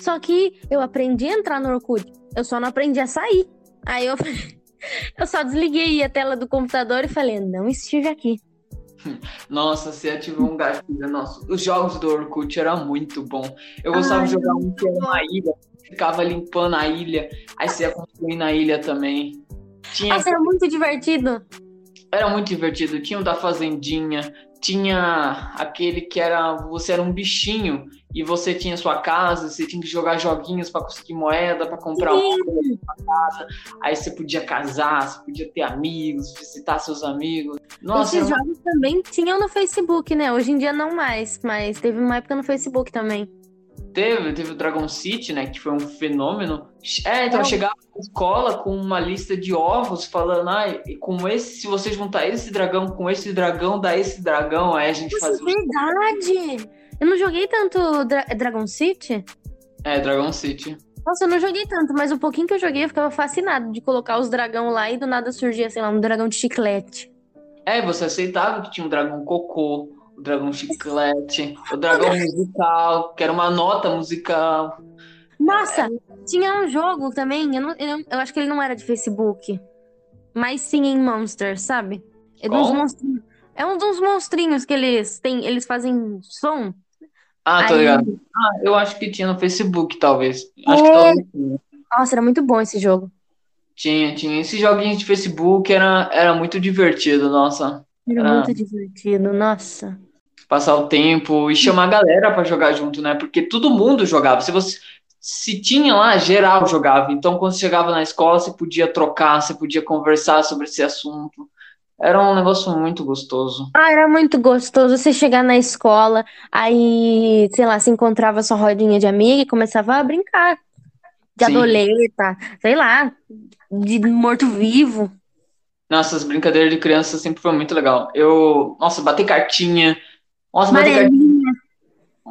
Só que eu aprendi a entrar no Orkut. Eu só não aprendi a sair. Aí eu, eu só desliguei a tela do computador e falei, não estive aqui. Nossa, você ativou um gatilho. Nossa, os jogos do Orkut eram muito bom. Eu gostava Ai, de jogar um que era uma ilha, ficava limpando a ilha, aí você ia construir na ilha também. Tinha, Nossa, era muito divertido. era muito divertido. Tinha o da fazendinha, tinha aquele que era você era um bichinho e você tinha sua casa, você tinha que jogar joguinhos pra conseguir moeda, pra comprar uma casa. Aí você podia casar, você podia ter amigos, visitar seus amigos. Nossa, Esses jogos também tinham no Facebook, né? Hoje em dia não mais, mas teve uma época no Facebook também. Teve, teve o Dragon City, né? Que foi um fenômeno. É, então É. chegava na escola com uma lista de ovos falando, ah, e com esse, se você juntar esse dragão com esse dragão, dá esse dragão, aí a gente Isso é fazia. os- verdade! Eu não joguei tanto Dra- Dragon City. É, Dragon City. Nossa, eu não joguei tanto, mas o pouquinho que eu joguei eu ficava fascinado de colocar os dragão lá e do nada surgia, sei lá, um dragão de chiclete. É, você aceitava que tinha um dragão cocô, o dragão chiclete, o dragão musical, que era uma nota musical. Nossa, tinha um jogo também, eu, não, eu, eu acho que ele não era de Facebook, mas sim em Monsters, sabe? É, dos monstrinhos, é um dos monstrinhos que eles têm, eles fazem som. Ah, tô Aí- ligado. Ah, eu acho que tinha no Facebook, talvez. Acho É. que talvez tinha. Nossa, era muito bom esse jogo. Tinha, tinha. Esses joguinhos de Facebook era, era muito divertido, nossa. Era Ah. muito divertido, nossa. Passar o tempo e chamar a galera pra jogar junto, né? Porque todo mundo jogava. Se você se tinha lá, geral jogava. Então, quando você chegava na escola, você podia trocar, você podia conversar sobre esse assunto. Era um negócio muito gostoso. Ah, era muito gostoso você chegar na escola, aí, sei lá, se encontrava sua rodinha de amiga e começava a brincar. De Sim. adoleta, sei lá, de morto-vivo. Nossa, as brincadeiras de criança sempre foi muito legal. Eu, nossa, bater cartinha. Nossa, bater cartinha.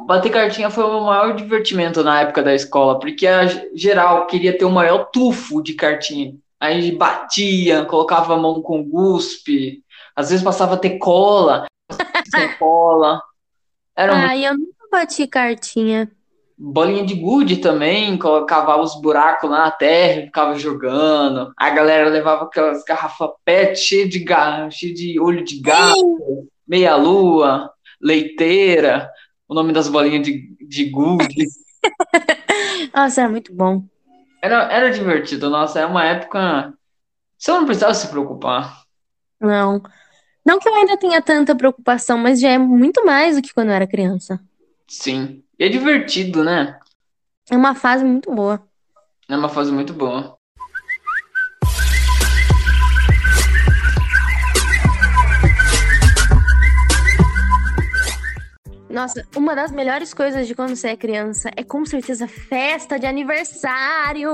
Bater cartinha foi o maior divertimento na época da escola, porque a geral queria ter o maior tufo de cartinha. Aí batia, colocava a mão com guspe, às vezes passava a ter cola, sem cola. Era muito... Ai, eu nunca bati cartinha. bolinha de gude também, colocava os buracos lá na terra, e ficava jogando. A galera levava aquelas garrafas PET cheias de garra, cheio de olho de gato, meia-lua, leiteira, o nome das bolinhas de, de gude. Nossa, era muito bom. Era, era divertido, nossa, é uma época. Você não precisava se preocupar. Não. Não que eu ainda tenha tanta preocupação, mas já é muito mais do que quando eu era criança. Sim. E é divertido, né? É uma fase muito boa. É uma fase muito boa. Nossa, uma das melhores coisas de quando você é criança é com certeza festa de aniversário.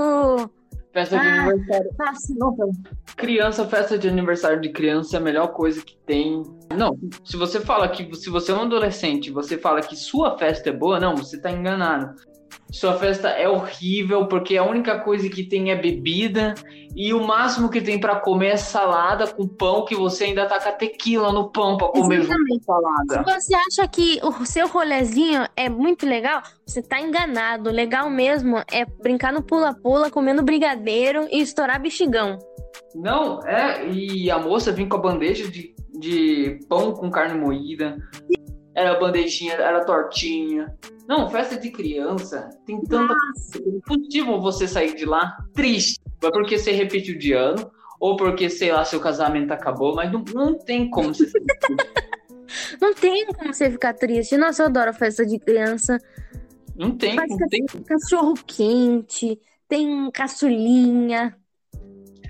Festa de Ah. aniversário. Nossa, Criança, festa de aniversário de criança é a melhor coisa que tem. Não, se você fala que se você é um adolescente, você fala que sua festa é boa, não, você tá enganado. Sua festa é horrível porque a única coisa que tem é bebida e o máximo que tem pra comer é salada com pão que você ainda tá com a tequila no pão pra comer junto com a Se salada. você acha que o seu rolezinho é muito legal, você tá enganado. Legal mesmo é brincar no pula-pula, comendo brigadeiro e estourar bexigão. Não, é, e a moça vinha com a bandeja de, de pão com carne moída. Era bandejinha, era tortinha. Não, festa de criança tem tanta coisa. É impossível você sair de lá triste. Ou é porque você repetiu de ano, ou porque, sei lá, seu casamento acabou, mas não, não tem como você. Não tem como você ficar triste. Nossa, eu adoro festa de criança. Não tem, Mas não tem. Cachorro quente, tem caçulinha.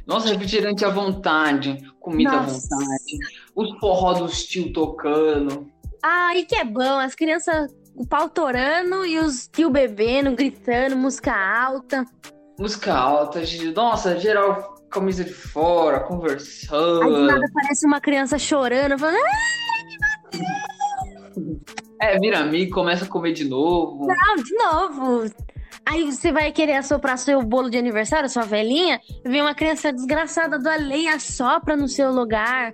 Nossa, refrigerante à vontade, comida à Nossa. vontade, os forró dos tio tocando. Ah, e que é bom, as crianças, o pau torando e os tio bebendo, gritando, música alta. Música alta, ge- nossa, geral, camisa de fora, Aí do conversando. nada aparece uma criança chorando, falando, É, vira amigo, começa a comer de novo. não, de novo. Aí você vai querer assoprar seu bolo de aniversário, sua velhinha, vem uma criança desgraçada do além assopra no seu lugar.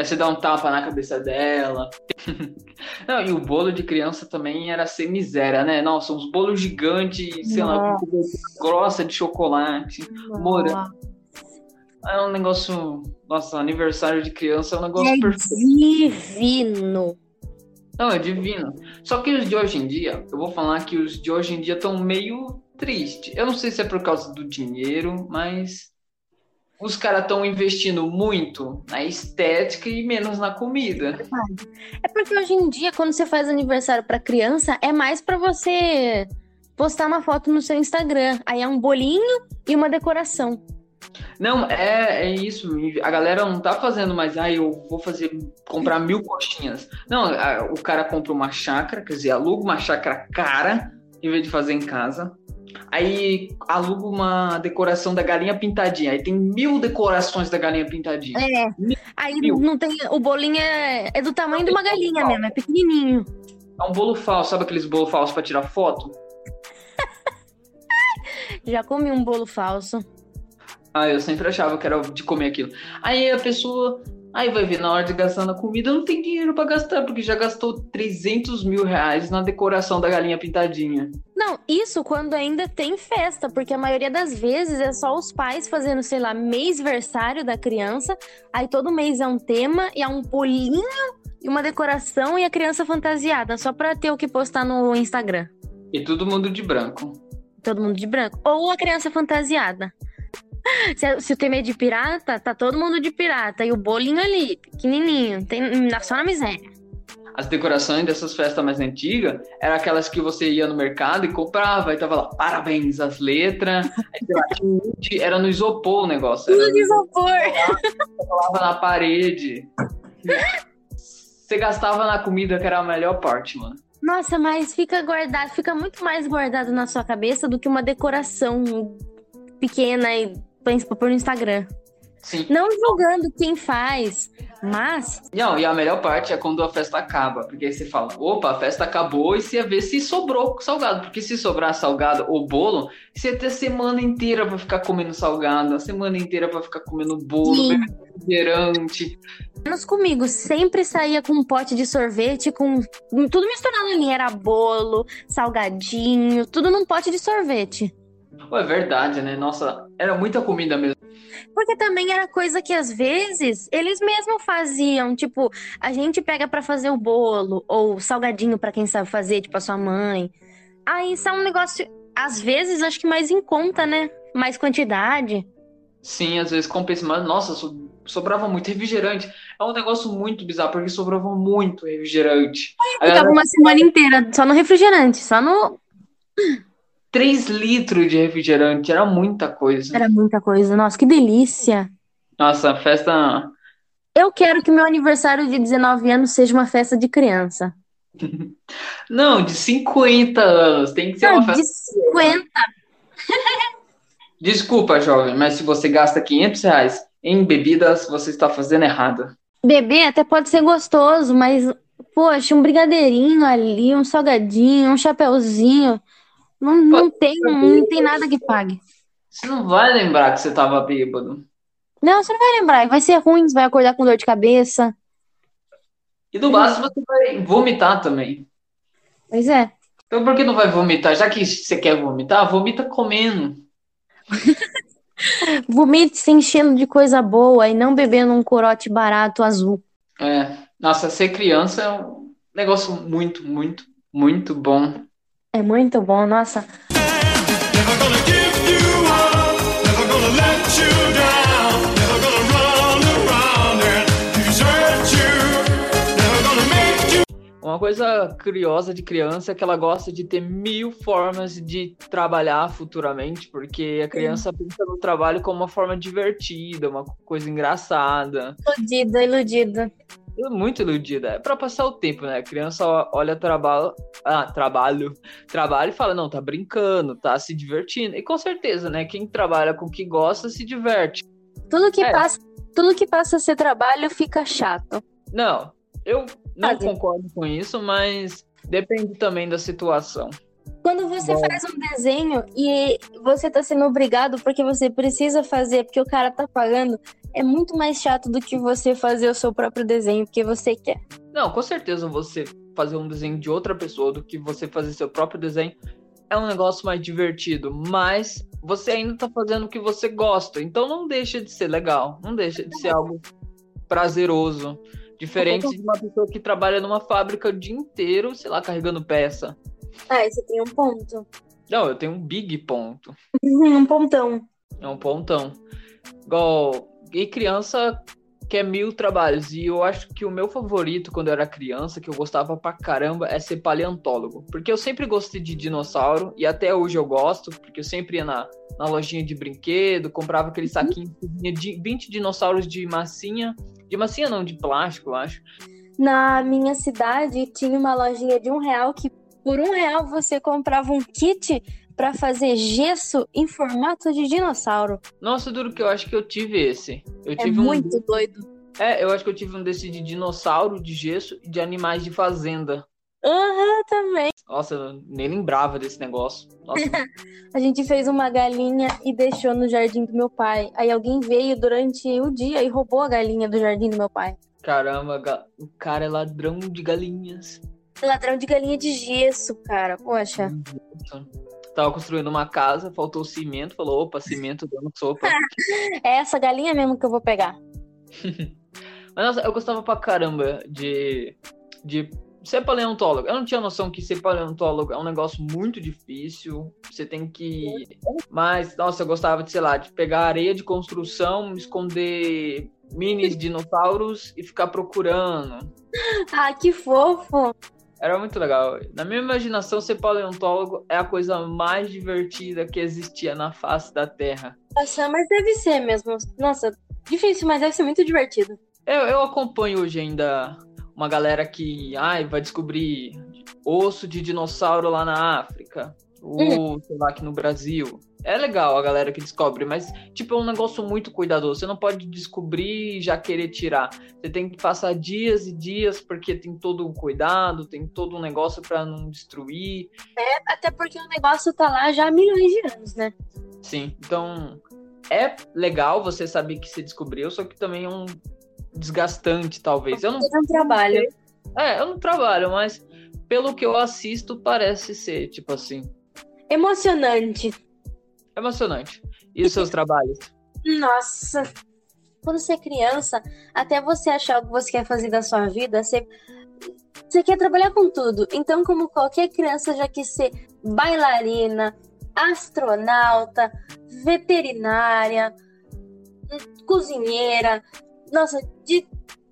Aí você dá um tapa na cabeça dela. Não, e o bolo de criança também era sem miséria, né? Nossa, uns bolos gigantes, sei lá, com cobertura grossa de chocolate. Morango. É um negócio. Nossa, aniversário de criança é um negócio É perfeito. divino. Não, é divino. Só que os de hoje em dia, eu vou falar que os de hoje em dia estão meio tristes. Eu não sei se é por causa do dinheiro, mas os caras estão investindo muito na estética e menos na comida. É porque hoje em dia, quando você faz aniversário pra criança, é mais pra você postar uma foto no seu Instagram. Aí é um bolinho e uma decoração. Não, é, é isso. A galera não tá fazendo mais, ah, eu vou fazer, comprar mil coxinhas. Não, a- o cara compra uma chácara, quer dizer, aluga uma chácara cara, em vez de fazer em casa. Aí aluga uma decoração da galinha pintadinha. Aí tem mil decorações da galinha pintadinha. É. Aí Mil. não tem. O bolinho é, é do tamanho de uma galinha mesmo, é pequenininho. É um bolo falso, sabe aqueles bolos falsos pra tirar foto? Já comi um bolo falso. Ah, eu sempre achava que era de comer aquilo. Aí a pessoa. Aí vai ver, na hora de gastar na comida, não tem dinheiro para gastar, porque já gastou 300 mil reais na decoração da galinha pintadinha. Não, isso quando ainda tem festa, porque a maioria das vezes é só os pais fazendo, sei lá, mês-versário da criança. Aí todo mês é um tema e é um bolinho e uma decoração e a criança fantasiada, só pra ter o que postar no Instagram. E todo mundo de branco. Todo mundo de branco. Ou a criança fantasiada. Se, se o tema é de pirata, tá todo mundo de pirata. E o bolinho ali, pequenininho, tem, só na miséria. As decorações dessas festas mais antigas eram aquelas que você ia no mercado e comprava, e tava lá, parabéns, as letras. Aí, era no isopor o negócio. No isopor. Colava na parede. Você gastava na comida, que era a melhor parte, mano. Nossa, mas fica guardado, fica muito mais guardado na sua cabeça do que uma decoração pequena e pra pôr no Instagram. Sim. Não julgando quem faz, mas. Não, e a melhor parte é quando a festa acaba, porque aí você fala, opa, a festa acabou e você ia ver se sobrou salgado, porque se sobrar salgado ou bolo, você ia ter a semana inteira pra ficar comendo salgado, a semana inteira pra ficar comendo bolo, bebendo refrigerante. Menos comigo, sempre saía com um pote de sorvete, com tudo misturado ali, era bolo, salgadinho, tudo num pote de sorvete. Pô, é verdade, né? Nossa, era muita comida mesmo. Porque também era coisa que às vezes eles mesmos faziam, tipo, a gente pega para fazer o bolo ou salgadinho para quem sabe fazer, tipo a sua mãe. Aí isso é um negócio, às vezes acho que mais em conta, né? Mais quantidade. Sim, às vezes compensa, mas nossa, sobrava muito refrigerante. É um negócio muito bizarro, porque sobrava muito refrigerante. Eu ficava uma semana inteira só no refrigerante, só no 3 litros de refrigerante, era muita coisa. Era muita coisa. Nossa, que delícia. Nossa, festa. Eu quero que meu aniversário de 19 anos seja uma festa de criança. Não, de 50 anos. Tem que ser Não, uma festa. De 50. Desculpa, jovem, mas se você gasta 500 reais em bebidas, você está fazendo errado. Beber até pode ser gostoso, mas, poxa, um brigadeirinho ali, um salgadinho, um chapeuzinho. Não, não, tem, não tem nada que pague. Você não vai lembrar que você tava bêbado. Não, você não vai lembrar. Vai ser ruim, você vai acordar com dor de cabeça. E do básico você vai vomitar também. Pois é. Então por que não vai vomitar? Já que você quer vomitar, vomita comendo. Vomite se enchendo de coisa boa e não bebendo um corote barato azul. É. Nossa, ser criança é um negócio muito, muito, muito bom. É muito bom, nossa. Uma coisa curiosa de criança é que ela gosta de ter mil formas de trabalhar futuramente, porque a criança pensa no trabalho como uma forma divertida, uma coisa engraçada. Iludida, iludida muito iludida. É para passar o tempo, né? A criança olha trabalho, ah, trabalho, trabalho e fala, não, tá brincando, tá se divertindo. E com certeza, né? Quem trabalha com o que gosta se diverte. Tudo que é. passa, tudo que passa a ser trabalho fica chato. Não, eu não concordo com isso, mas depende também da situação. Quando você Bom. faz um desenho e você tá sendo obrigado porque você precisa fazer, porque o cara tá pagando, é muito mais chato do que você fazer o seu próprio desenho porque você quer. Não, com certeza você fazer um desenho de outra pessoa do que você fazer seu próprio desenho é um negócio mais divertido, mas você ainda tá fazendo o que você gosta, então não deixa de ser legal, não deixa de ser algo prazeroso. Diferente de uma pessoa que trabalha numa fábrica o dia inteiro, sei lá, carregando peça. Ah, você tem um ponto. Não, eu tenho um big ponto. um pontão. É um pontão. Igual e criança quer mil trabalhos. E eu acho que o meu favorito quando eu era criança, que eu gostava pra caramba, é ser paleontólogo. Porque eu sempre gostei de dinossauro, e até hoje eu gosto, porque eu sempre ia na, na lojinha de brinquedo, comprava aquele uhum. saquinho que tinha de 20 dinossauros de massinha. De massinha não, de plástico, eu acho. Na minha cidade tinha uma lojinha de um real que por um real você comprava um kit para fazer gesso em formato de dinossauro. Nossa, duro que eu acho que eu tive esse. Eu é tive muito um... doido. É, eu acho que eu tive um desse de dinossauro, de gesso e de animais de fazenda. Aham, também. Nossa, eu nem lembrava desse negócio. Nossa, A gente fez uma galinha e deixou no jardim do meu pai. Aí alguém veio durante o dia e roubou a galinha do jardim do meu pai. caramba, o cara é ladrão de galinhas. Ladrão de galinha de gesso, cara. Poxa. Tava construindo uma casa, faltou cimento, falou, opa, cimento dando sopa. É essa galinha mesmo que eu vou pegar. Mas nossa, eu gostava pra caramba de, de ser paleontólogo. Eu não tinha noção que ser paleontólogo é um negócio muito difícil. Você tem que. Mas, nossa, eu gostava de, sei lá, de pegar areia de construção, esconder mini dinossauros e ficar procurando. Ah, que fofo. Era muito legal. Na minha imaginação, ser paleontólogo é a coisa mais divertida que existia na face da Terra. Nossa, mas deve ser mesmo. Nossa, difícil, mas deve ser muito divertido. Eu, eu acompanho hoje ainda uma galera que ai, vai descobrir osso de dinossauro lá na África, ou sei lá, aqui no Brasil. É legal a galera que descobre, mas tipo, é um negócio muito cuidadoso. Você não pode descobrir e já querer tirar. Você tem que passar dias e dias, porque tem todo um cuidado, tem todo um negócio para não destruir. Até porque o negócio tá lá já há milhões de anos, né? Sim, então é legal você saber que você descobriu, só que também é um desgastante, talvez. Eu não É um trabalho. É, eu não trabalho, mas pelo que eu assisto, parece ser, tipo assim, Emocionante. Emocionante. E os seus trabalhos? Nossa. Quando você é criança, até você achar o que você quer fazer da sua vida, você, você quer trabalhar com tudo. Então, como qualquer criança já quis ser bailarina, astronauta, veterinária, cozinheira, nossa, de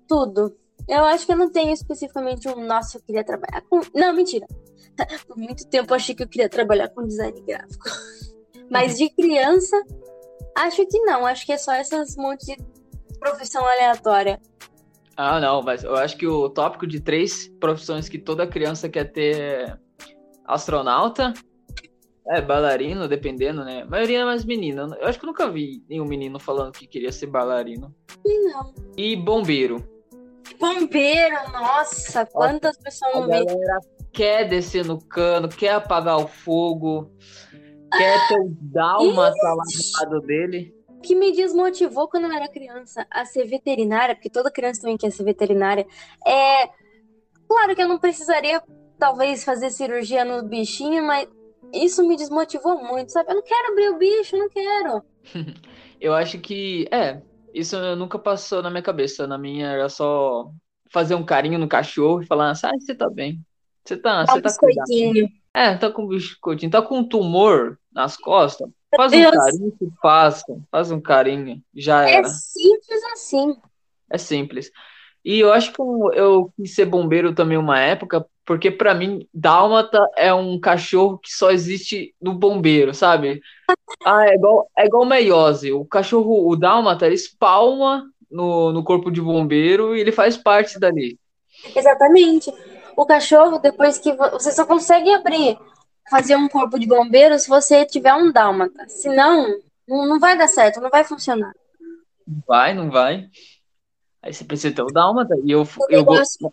tudo. Eu acho que eu não tenho especificamente um, nossa, eu queria trabalhar com. Não, mentira. Por muito tempo eu achei que eu queria trabalhar com design gráfico. Mas de criança, acho que não. Acho que é só essas montes de profissão aleatória. Ah, não, mas eu acho que o tópico de três profissões que toda criança quer ter é astronauta, é bailarino, dependendo, né? A maioria é mais menina. Eu acho que eu nunca vi nenhum menino falando que queria ser bailarino. Não. E bombeiro. Bombeiro, nossa, quantas pessoas não galera quer descer no cano, quer apagar o fogo, quer ter o dálmata lá do lado dele. O que me desmotivou quando eu era criança a ser veterinária, porque toda criança também quer ser veterinária, é. Claro que eu não precisaria, talvez, fazer cirurgia no bichinho, mas isso me desmotivou muito, sabe? Eu não quero abrir o bicho, não quero. Eu acho que, é, isso nunca passou na minha cabeça. Na minha era só fazer um carinho no cachorro e falar, ah, você tá bem. Você tá, um você tá cuidado. É, tá com biscoitinho, tá com um tumor nas costas. Faz um carinho, que faça. Faz um carinho, já É era. simples assim. É simples. E eu acho que eu, eu quis ser bombeiro também uma época, porque pra mim, dálmata é um cachorro que só existe no bombeiro, sabe? Ah, é igual, é igual meiose. O cachorro, o dálmata, ele espalma no, no corpo de bombeiro e ele faz parte dali. Exatamente. O cachorro, depois que vo- você só consegue abrir, fazer um corpo de bombeiro se você tiver um dálmata. Senão, não, não vai dar certo, não vai funcionar. Vai, não vai? Aí você precisa ter o dálmata. E eu, O eu negócio-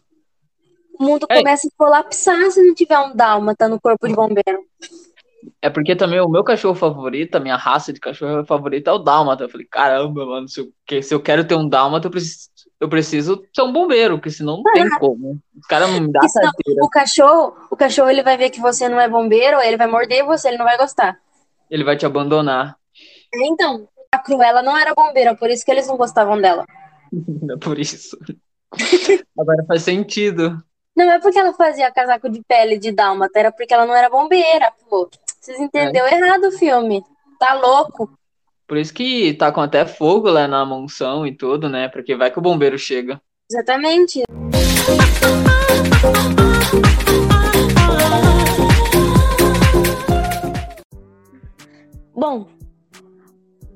O mundo É. começa a colapsar se não tiver um dálmata no corpo de bombeiro. É porque também o meu cachorro favorito, a minha raça de cachorro favorita é o dálmata. Eu falei, caramba, mano, se eu, se eu quero ter um dálmata, eu preciso, eu preciso ser um bombeiro, porque senão não tem como. Os caras não me dão Porque senão o cachorro, o cachorro ele vai ver que você não é bombeiro, ele vai morder você, ele não vai gostar. Ele vai te abandonar. Então, a Cruella não era bombeira, por isso que eles não gostavam dela. É por isso. Agora faz sentido. Não é porque ela fazia casaco de pele de dálmata, era porque ela não era bombeira, pô. Vocês entenderam errado o filme. Tá louco. Por isso que tá com até fogo lá na mansão e tudo, né? Porque vai que o bombeiro chega. Exatamente. Bom,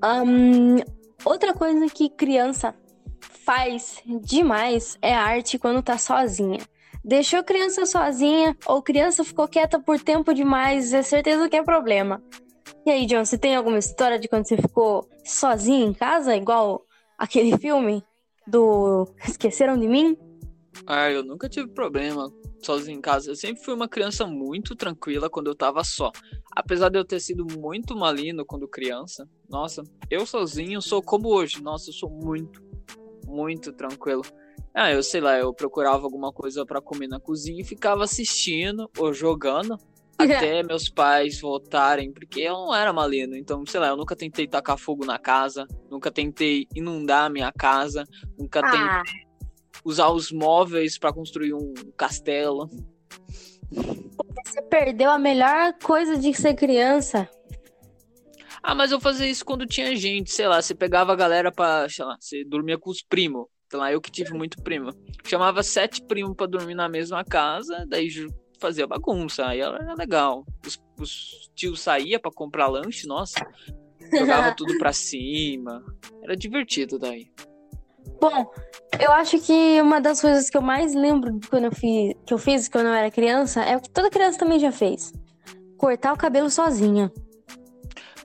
ahn, outra coisa que criança faz demais é arte quando tá sozinha. Deixou criança sozinha ou criança ficou quieta por tempo demais, é certeza que é problema. E aí, John, você tem alguma história de quando você ficou sozinha em casa, igual aquele filme do Esqueceram de Mim? Ah, eu nunca tive problema sozinho em casa. Eu sempre fui uma criança muito tranquila quando eu tava só. Apesar de eu ter sido muito malino quando criança. Nossa, eu sozinho sou como hoje. Nossa, eu sou muito, muito tranquilo. Ah, eu sei lá, eu procurava alguma coisa para comer na cozinha e ficava assistindo ou jogando até meus pais voltarem, porque eu não era malino. Então, sei lá, eu nunca tentei tacar fogo na casa, nunca tentei inundar a minha casa, nunca ah. tentei usar os móveis para construir um castelo. Você perdeu a melhor coisa de ser criança. Ah, mas eu fazia isso quando tinha gente, sei lá, você pegava a galera pra, sei lá, você dormia com os primos. Sei lá, eu que tive muito primo. Chamava sete primos para dormir na mesma casa, daí fazia bagunça, aí era legal. Os, os tios saía para comprar lanche, nossa, jogava tudo pra cima. Era divertido daí. Bom, eu acho que uma das coisas que eu mais lembro de quando eu fiz, que eu fiz quando eu era criança é o que toda criança também já fez: cortar o cabelo sozinha.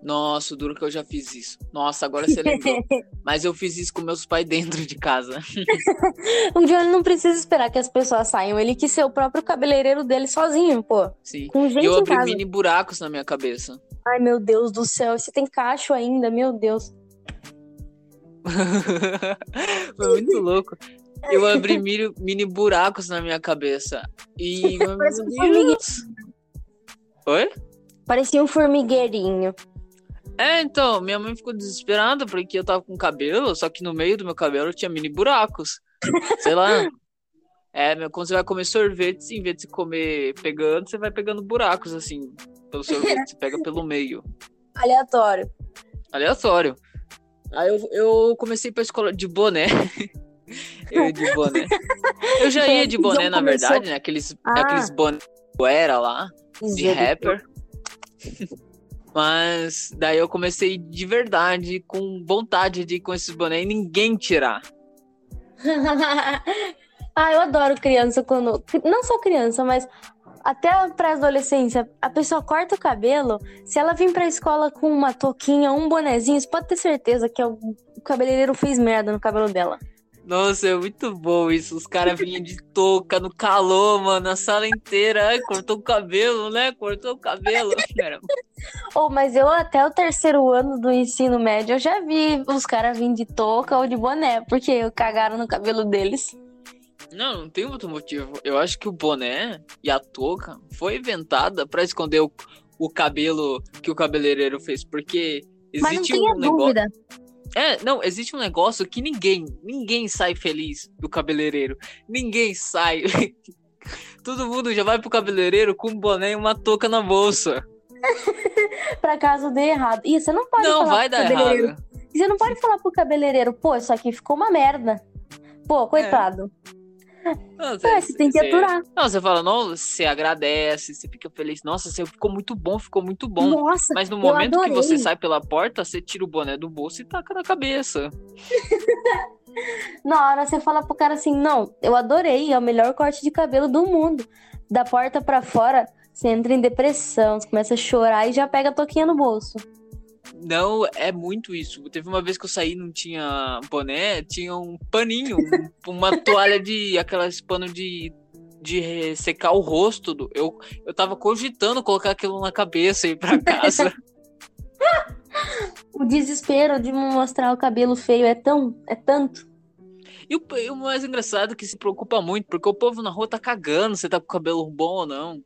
Nossa, duro que eu já fiz isso. Nossa, agora você lembrou. Mas eu fiz isso com meus pais dentro de casa. o Johnny não precisa esperar que as pessoas saiam. Ele quis ser o próprio cabeleireiro dele sozinho, pô. Sim. Com gente eu abri mini buracos na minha cabeça. Ai, meu Deus do céu. Você tem cacho ainda, meu Deus. Foi muito louco. Eu abri mini, mini buracos na minha cabeça. E. meu Deus. Oi? Parecia um formigueirinho. É, então, minha mãe ficou desesperada porque eu tava com cabelo, só que no meio do meu cabelo tinha mini buracos. Sei lá. É, quando você vai comer sorvete, em vez de comer pegando, você vai pegando buracos, assim, pelo sorvete. Você pega pelo meio. Aleatório. Aleatório. Aí eu, eu comecei pra escola de boné. eu de boné. Eu já ia de boné, na verdade, né? Aqueles, ah. aqueles boné era lá, de rapper. Mas daí eu comecei de verdade, com vontade de ir com esses bonés e ninguém tirar. ah, eu adoro criança quando. Não só criança, mas até a pré-adolescência, a pessoa corta o cabelo. Se ela vir pra escola com uma touquinha, um bonezinho, você pode ter certeza que o cabeleireiro fez merda no cabelo dela. Nossa, é muito bom isso. Os caras vinham de touca no calor, mano, a sala inteira. Ai, cortou o cabelo, né? Cortou o cabelo. oh, mas eu até o terceiro ano do ensino médio eu já vi os caras vindo de touca ou de boné, porque cagaram no cabelo deles. Não, não tem outro motivo. Eu acho que o boné e a touca foi inventada para esconder o, o cabelo que o cabeleireiro fez, porque existe Mas não um negócio. Dúvida. É, não, existe um negócio que ninguém, ninguém sai feliz do cabeleireiro. Ninguém sai. Todo mundo já vai pro cabeleireiro com um boné e uma touca na bolsa. pra caso dê errado. E você não pode não, falar vai dar errado. Você não pode falar pro cabeleireiro, pô, isso aqui ficou uma merda. Pô, coitado. É. Não, você, é, você tem que aturar. Não, você fala, não, você agradece, você fica feliz. Nossa, você ficou muito bom, ficou muito bom. Nossa, Mas no momento que você sai pela porta, você tira o boné do bolso e taca na cabeça. na hora você fala pro cara assim, não, eu adorei, é o melhor corte de cabelo do mundo. Da porta para fora, você entra em depressão, você começa a chorar e já pega a toquinha no bolso. Não, é muito isso. Teve uma vez que eu saí não tinha boné, tinha um paninho, um, uma toalha de. aquelas pano de. de secar o rosto. Do, eu, eu tava cogitando colocar aquilo na cabeça e ir pra casa. o desespero de mostrar o cabelo feio é tão. é tanto. E o, e o mais engraçado é que se preocupa muito, porque o povo na rua tá cagando se tá com o cabelo bom ou não.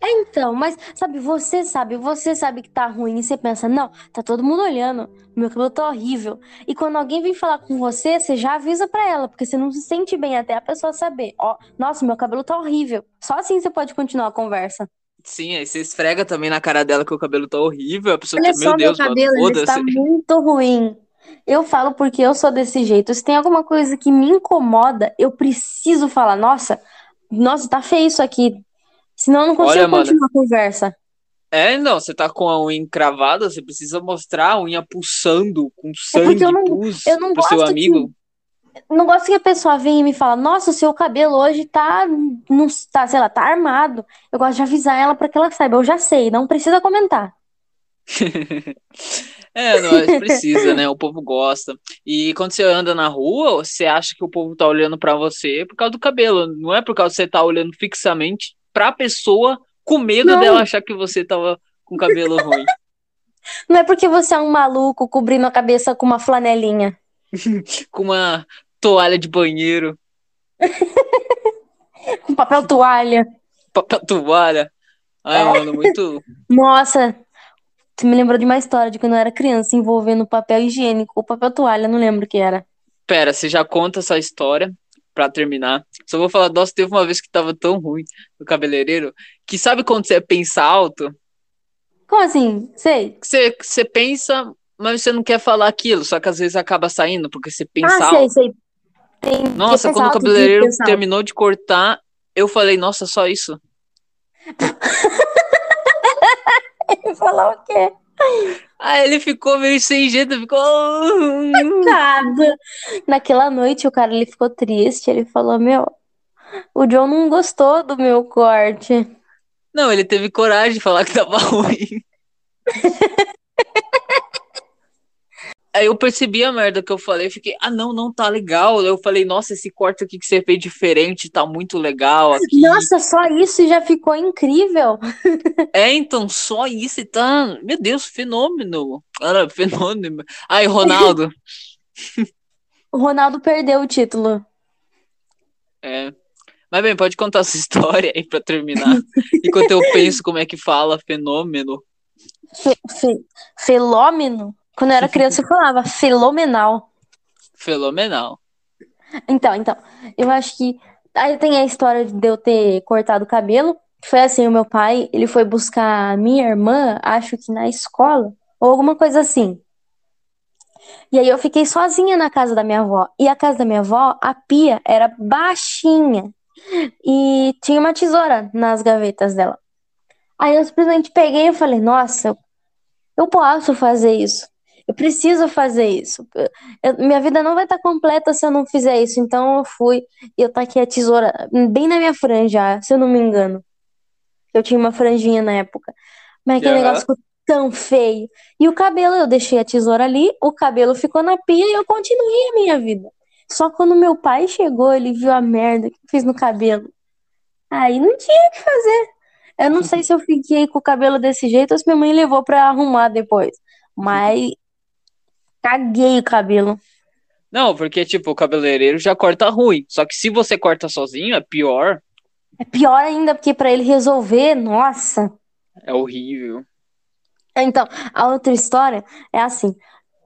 É então, mas sabe, você sabe, você sabe que tá ruim e você pensa, não, tá todo mundo olhando, meu cabelo tá horrível. E quando alguém vem falar com você, você já avisa pra ela, porque você não se sente bem até a pessoa saber, ó, nossa, meu cabelo tá horrível. Só assim você pode continuar a conversa. Sim, aí você esfrega também na cara dela que o cabelo tá horrível, a pessoa Olha pensa, meu Deus, meu cabelo, está muito ruim. Eu falo porque eu sou desse jeito. Se tem alguma coisa que me incomoda, eu preciso falar, nossa, nossa, tá feio isso aqui. Senão eu não consigo Olha, continuar mano, a conversa. É, não, você tá com a unha encravada, você precisa mostrar a unha pulsando com é sangue é eu não, pus eu não pro seu amigo. Que, não gosto que a pessoa venha e me fala, nossa, o seu cabelo hoje tá, não, tá, sei lá, tá armado. Eu gosto de avisar ela para que ela saiba, eu já sei, não precisa comentar. É, nós precisa, né? O povo gosta. E quando você anda na rua, você acha que o povo tá olhando para você por causa do cabelo, não é por causa que você tá olhando fixamente pra pessoa com medo não. dela achar que você tava com cabelo ruim. Não é porque você é um maluco cobrindo a cabeça com uma flanelinha. com uma toalha de banheiro. com papel toalha. Papel toalha. Ai, é. mano, muito. Nossa, você me lembrou de uma história de quando eu era criança envolvendo papel higiênico ou papel toalha, não lembro o que era. Pera, você já conta essa história pra terminar. Só vou falar, nossa, teve uma vez que tava tão ruim no cabeleireiro, que sabe quando você pensa alto? Como assim? Sei. Você, você pensa, mas você não quer falar aquilo, só que às vezes acaba saindo, porque você pensa ah, alto. Sei, sei. Tem nossa, quando o cabeleireiro de terminou de cortar, eu falei, nossa, só isso. Falou o quê? Aí ele ficou meio sem jeito, ficou. Coitado. Naquela noite o cara ele ficou triste. Ele falou: Meu, o John não gostou do meu corte. Não, ele teve coragem de falar que tava ruim. Aí eu percebi a merda que eu falei, fiquei, ah, não, não tá legal. Eu falei, nossa, esse corte aqui que você fez diferente tá muito legal aqui. Nossa, só isso já ficou incrível. É, então, só isso e tá, meu Deus, fenômeno. Cara, fenômeno. Aí, Ronaldo. o Ronaldo perdeu o título. É. Mas bem, pode contar essa história aí pra terminar. Enquanto eu penso como é que fala fenômeno. Fe, fe, felômeno? Quando eu era criança, eu falava fenomenal. Fenomenal. Então, então, eu acho que. Aí tem a história de eu ter cortado o cabelo. Foi assim, o meu pai, ele foi buscar a minha irmã, acho que na escola, ou alguma coisa assim. E aí eu fiquei sozinha na casa da minha avó. E a casa da minha avó, a pia era baixinha. E tinha uma tesoura nas gavetas dela. Aí eu simplesmente peguei e falei, nossa, eu posso fazer isso. Eu preciso fazer isso. Eu, minha vida não vai estar completa se eu não fizer isso. Então eu fui e eu taquei a tesoura bem na minha franja, se eu não me engano. Eu tinha uma franjinha na época. Mas aquele uhum. negócio ficou tão feio. E o cabelo, eu deixei a tesoura ali, o cabelo ficou na pia e eu continuei a minha vida. Só quando meu pai chegou, ele viu a merda que eu fiz no cabelo. Aí não tinha o que fazer. Eu não sei se eu fiquei com o cabelo desse jeito ou se minha mãe levou pra arrumar depois. Mas Caguei o cabelo. Não, porque, tipo, o cabeleireiro já corta ruim. Só que se você corta sozinho, é pior. É pior ainda, porque para ele resolver, nossa. É horrível. Então, a outra história é assim.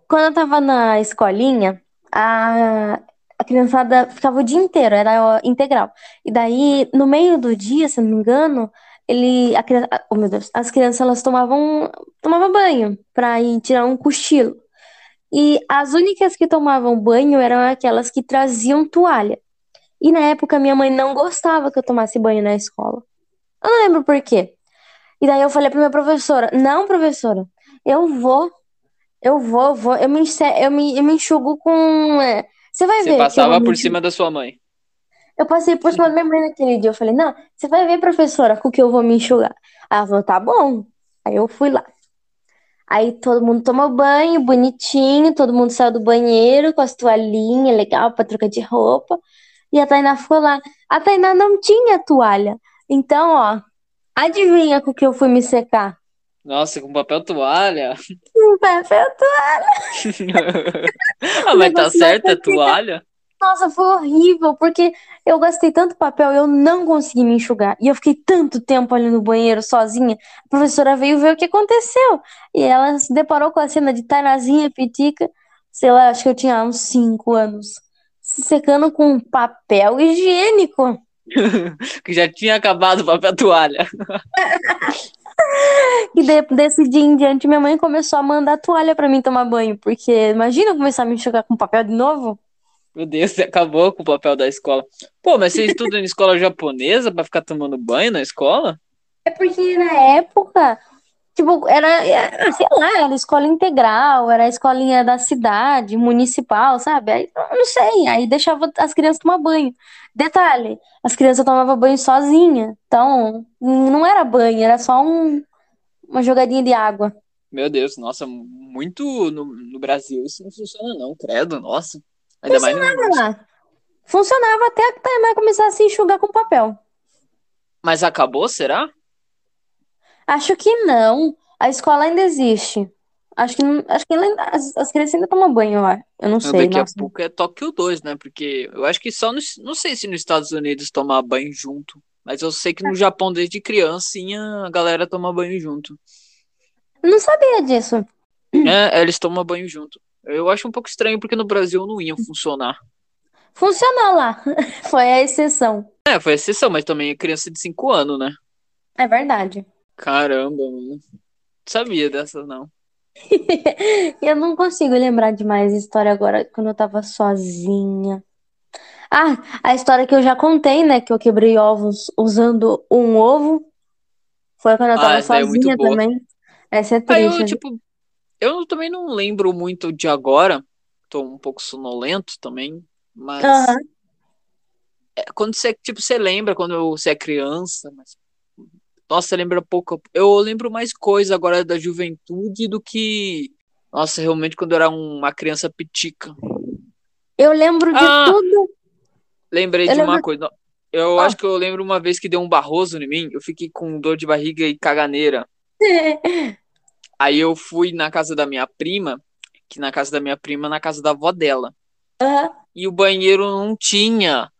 Quando eu tava na escolinha, a, a criançada ficava o dia inteiro, era integral. E daí, no meio do dia, se não me engano, ele, a criança, oh meu Deus, as crianças elas tomavam, tomavam banho pra ir tirar um cochilo. E as únicas que tomavam banho eram aquelas que traziam toalha. E na época minha mãe não gostava que eu tomasse banho na escola. Eu não lembro por quê. E daí eu falei pra minha professora: Não, professora, eu vou, eu vou, vou, eu me, eu me, eu me enxugo com. É, você vai você ver. Você passava por cima da sua mãe. Eu passei por cima da minha mãe naquele dia. Eu falei: Não, você vai ver, professora, com que eu vou me enxugar. Aí ela falou: Tá bom. Aí eu fui lá. Aí todo mundo tomou banho, bonitinho, todo mundo saiu do banheiro com as toalhinhas, legal, pra trocar de roupa. E a Tainá ficou lá. A Tainá não tinha toalha. Então, ó, adivinha com que eu fui me secar? Nossa, com papel toalha? Com papel toalha. ah, mas tá certa a toalha? Nossa, foi horrível, porque eu gastei tanto papel e eu não consegui me enxugar. E eu fiquei tanto tempo ali no banheiro sozinha. A professora veio ver o que aconteceu. E ela se deparou com a cena de Tainazinha Pitica, sei lá, acho que eu tinha uns 5 anos, se secando com papel higiênico. que já tinha acabado o papel toalha. e de, desse dia em diante, minha mãe começou a mandar toalha para mim tomar banho, porque imagina eu começar a me enxugar com papel de novo. Meu Deus, você acabou com o papel da escola. Pô, mas você estuda em escola japonesa para ficar tomando banho na escola? É porque na época, tipo, era, era, sei lá, era escola integral, era a escolinha da cidade, municipal, sabe? Aí, não sei, aí deixava as crianças tomar banho. Detalhe, as crianças tomavam banho sozinha, então não era banho, era só um, uma jogadinha de água. Meu Deus, nossa, muito no, no Brasil isso não funciona não, credo, nossa. Ainda mais no... Funcionava lá. Funcionava até a Taimar começar a se enxugar com papel. Mas acabou, será? Acho que não. A escola ainda existe. Acho que, acho que as, as crianças ainda tomam banho lá. Eu não sei, daqui nossa. a pouco é Tóquio 2, né? Porque eu acho que só nos, não sei se nos Estados Unidos tomar banho junto, mas eu sei que no Japão desde criancinha a galera toma banho junto. Não sabia disso. É, eles tomam banho junto. Eu acho um pouco estranho porque no Brasil não ia funcionar. Funcionou lá. Foi a exceção. É, foi exceção, mas também é criança de 5 anos, né? É verdade. Caramba, mano. Não sabia dessa, não. Eu não consigo lembrar de mais história agora quando eu tava sozinha. Ah, a história que eu já contei, né? Que eu quebrei ovos usando um ovo. Foi quando eu Ah, tava é muito sozinha boa. também. Essa é Aí triste. eu, né? tipo, eu também não lembro muito de agora. Tô um pouco sonolento também, mas é, quando você, tipo, você lembra quando você é criança, mas nossa, você lembra pouco. Eu lembro mais coisa agora da juventude do que, nossa, realmente quando eu era uma criança pitica. Eu lembro de Ah! tudo. Lembrei Eu de uma lembro- coisa. Eu Ah. acho que eu lembro uma vez que deu um barroso em mim, eu fiquei com dor de barriga e caganeira. Aí eu fui na casa da minha prima, que na casa da minha prima, na casa da avó dela. Aham. E o banheiro não tinha.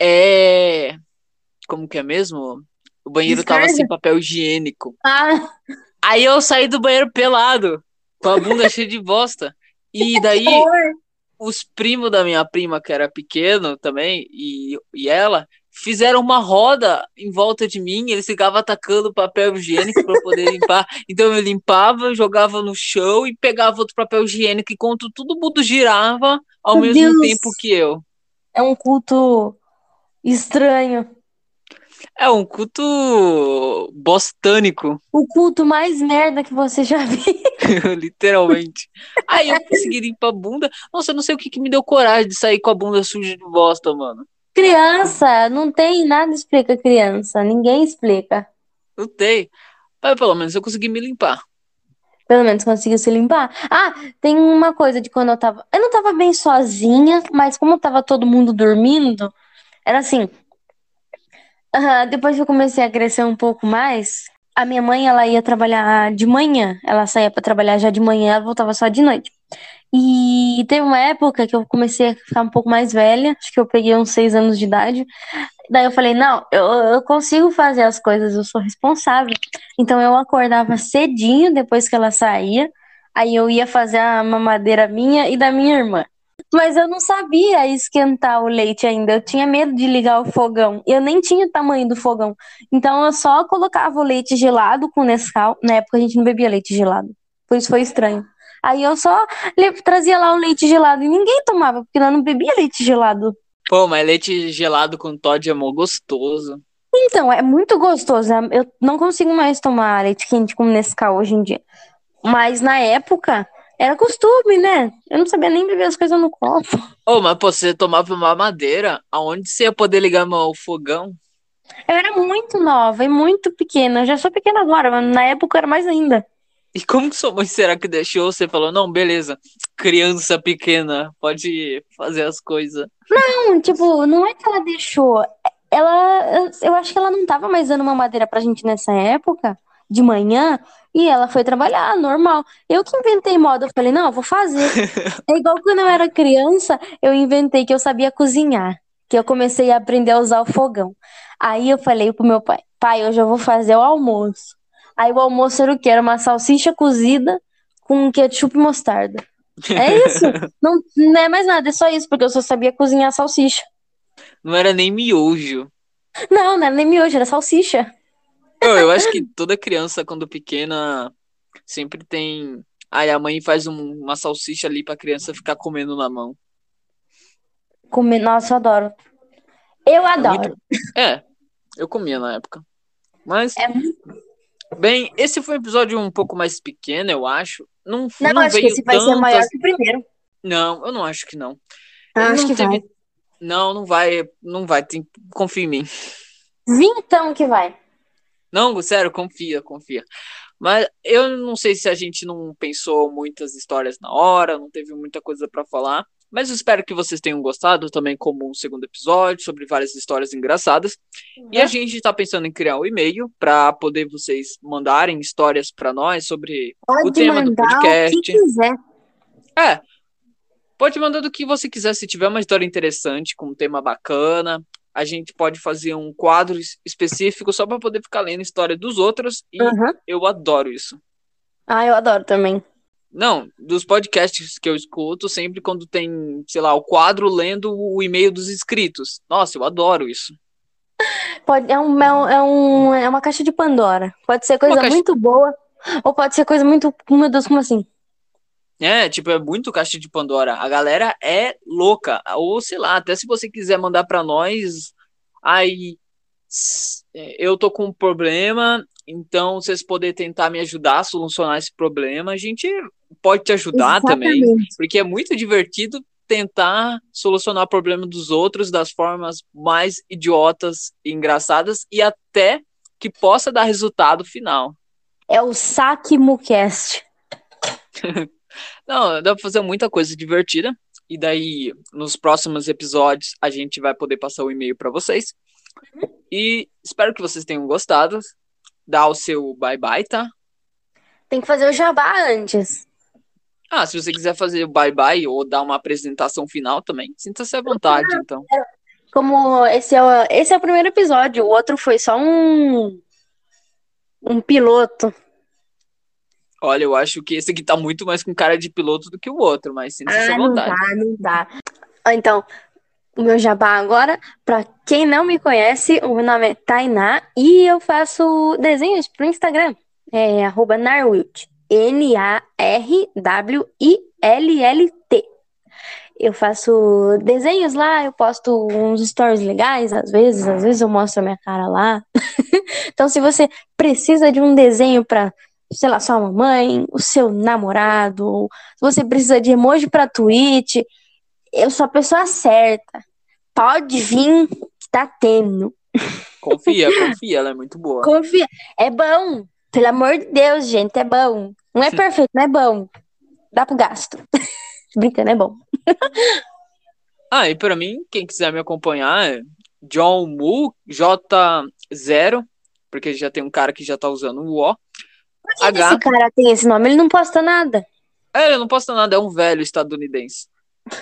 É. Como que é mesmo? O banheiro tava Descarga? sem papel higiênico. Ah, Aí eu saí do banheiro pelado, com a bunda cheia de bosta. E daí os primos da minha prima, que era pequeno também, e, e ela, fizeram uma roda em volta de mim. Eles ficavam atacando papel higiênico para poder limpar. Então eu limpava, jogava no chão e pegava outro papel higiênico. Enquanto todo mundo girava ao Meu mesmo Deus. tempo que eu. É um culto estranho. É um culto bostânico, O culto mais merda que você já viu. literalmente. Aí eu consegui limpar a bunda. Nossa, eu não sei o que, que me deu coragem de sair com a bunda suja de bosta, mano. Criança, não tem nada explica criança. Ninguém explica. Não tem. Mas pelo menos eu consegui me limpar. Pelo menos conseguiu se limpar. Ah, tem uma coisa de quando eu tava. Eu não tava bem sozinha, mas como tava todo mundo dormindo, era assim. ah, depois que eu comecei a crescer um pouco mais, a minha mãe ela ia trabalhar de manhã. Ela saía pra trabalhar já de manhã, ela voltava só de noite. E teve uma época que eu comecei a ficar um pouco mais velha, acho que eu peguei uns seis anos de idade. Daí eu falei, não, eu, eu consigo fazer as coisas, eu sou responsável. Então eu acordava cedinho depois que ela saía, aí eu ia fazer a mamadeira minha e da minha irmã. Mas eu não sabia esquentar o leite ainda, eu tinha medo de ligar o fogão. Eu nem tinha o tamanho do fogão. Então eu só colocava o leite gelado com Nescau. Na época a gente não bebia leite gelado, por isso foi estranho. Aí eu só trazia lá o leite gelado e ninguém tomava, porque nós não bebia leite gelado. Pô, mas leite gelado com Todd é mó gostoso. Então, é muito gostoso. Eu não consigo mais tomar leite quente com Nescau hoje em dia. Mas na época era costume, né? Eu não sabia nem beber as coisas no copo. Ô, mas pô, você tomava uma madeira, aonde você ia poder ligar o fogão? Eu era muito nova e muito pequena. Eu já sou pequena agora, mas na época eu era mais ainda. E como que sua mãe será que deixou? Você falou, não, beleza, criança pequena, pode fazer as coisas. Não, tipo, não é que ela deixou. Ela, eu acho que ela não tava mais dando uma madeira pra gente nessa época, de manhã, e ela foi trabalhar, normal. Eu que inventei moda, eu falei, não, eu vou fazer. É igual quando eu era criança, eu inventei que eu sabia cozinhar, que eu comecei a aprender a usar o fogão. Aí eu falei pro meu pai, pai, hoje eu vou fazer o almoço. Aí o almoço era o quê? Era uma salsicha cozida com ketchup e mostarda. É isso. Não, não é mais nada, é só isso, porque eu só sabia cozinhar salsicha. Não era nem miojo. Não, não era nem miojo, era salsicha. Eu, eu acho que toda criança, quando pequena, sempre tem. Aí a mãe faz um- uma salsicha ali pra criança ficar comendo na mão. Comer... Nossa, eu adoro. Eu É adoro. muito- É, eu comia na época. Mas, É muito- bem, esse foi um episódio um pouco mais pequeno, eu acho. Não, Não, não acho que esse vai ser maior que o primeiro. Não, eu não acho que não. Ah, acho não que teve- vai. Não, não vai, não vai, tem... confia em mim. Vintão que vai. Não, sério, confia, confia. Mas eu não sei se a gente não pensou muitas histórias na hora, não teve muita coisa para falar. Mas eu espero que vocês tenham gostado também como um segundo episódio sobre várias histórias engraçadas. Uhum. E a gente está pensando em criar um e-mail para poder vocês mandarem histórias para nós sobre Pode o tema do podcast. O que quiser. É. Pode mandar do que você quiser, se tiver uma história interessante, com um tema bacana, a gente pode fazer um quadro específico só para poder ficar lendo história dos outros e uhum. eu adoro isso. Ah, eu adoro também. Não, dos podcasts que eu escuto, sempre quando tem, sei lá, o quadro lendo o e-mail dos inscritos. Nossa, eu adoro isso. Pode, é, um, é, um, é uma caixa de Pandora. Pode ser coisa caixa... muito boa, ou pode ser coisa muito. Meu Deus, como assim? É, tipo, é muito caixa de Pandora. A galera é louca. Ou sei lá, até se você quiser mandar para nós, aí eu tô com um problema, então vocês poderem tentar me ajudar a solucionar esse problema, a gente pode te ajudar Exatamente. também, porque é muito divertido tentar solucionar o problema dos outros das formas mais idiotas e engraçadas e até que possa dar resultado final. É o Saque Mucast. Não, dá pra fazer muita coisa divertida. E daí, nos próximos episódios, a gente vai poder passar o e-mail para vocês. E espero que vocês tenham gostado. Dá o seu bye-bye, tá? Tem que fazer o jabá antes. Ah, se você quiser fazer o bye-bye ou dar uma apresentação final também, sinta-se à vontade, então. Como esse é, o, esse é o primeiro episódio, o outro foi só um. um piloto. Olha, eu acho que esse aqui tá muito mais com cara de piloto do que o outro, mas sinta-se ah, à vontade. Não dá, não dá. Então, o meu jabá agora, para quem não me conhece, o meu nome é Tainá e eu faço desenhos pro Instagram. É arroba Narwilt. N-A-R-W-I-L-L-T. Eu faço desenhos lá, eu posto uns stories legais, às vezes, às vezes eu mostro a minha cara lá. então, se você precisa de um desenho para sei lá, sua mamãe, o seu namorado, se você precisa de emoji para tweet, eu sou a pessoa certa. Pode vir que tá tendo. Confia, confia, ela é muito boa. Confia. É bom. Pelo amor de Deus, gente, é bom. Não é perfeito, não é bom. Dá pro gasto. Brincando, é bom. ah, e pra mim, quem quiser me acompanhar é John Mu, J0, porque já tem um cara que já tá usando o O. Por que, H... esse cara tem esse nome? Ele não posta nada. É, ele não posta nada, é um velho estadunidense.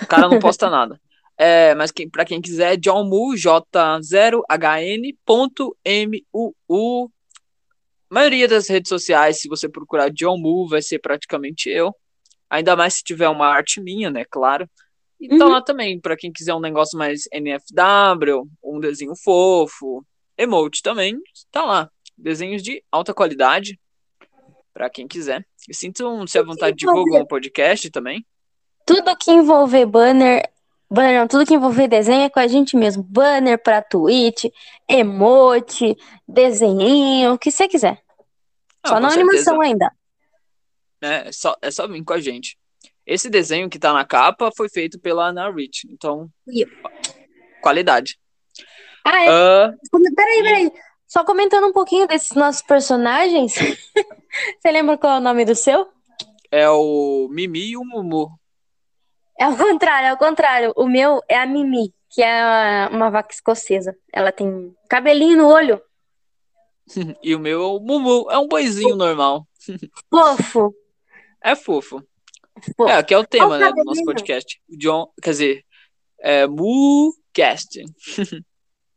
O cara não posta nada. É, mas quem, pra quem quiser, John Mu, J0HN.MUU. maioria das redes sociais, se você procurar John Mu, vai ser praticamente eu. Ainda mais se tiver uma arte minha, né? Claro. E tá uhum. lá também, para quem quiser um negócio mais NFW, um desenho fofo, emote também, tá lá. Desenhos de alta qualidade, para quem quiser. E sintam-se à vontade, divulgar um podcast também. Tudo que envolver banner, banner não, tudo que envolver desenho é com a gente mesmo. Banner para tweet, emote, desenho, o que você quiser. Não, só na animação ainda. É, só, é só vir com a gente. Esse desenho que tá na capa foi feito pela Ana Rich, então. Yeah. Qualidade. Ah, é? Uh, peraí, peraí. Só comentando um pouquinho desses nossos personagens. Você lembra qual é o nome do seu? É o Mimi e o Mumu. É o contrário, é o contrário. O meu é a Mimi, que é uma vaca escocesa. Ela tem cabelinho no olho. e o meu é o Mumu, é um boizinho normal. Fofo. É fofo. fofo. É, que é o tema, né, do nosso podcast. John, quer dizer, é Mu-cast.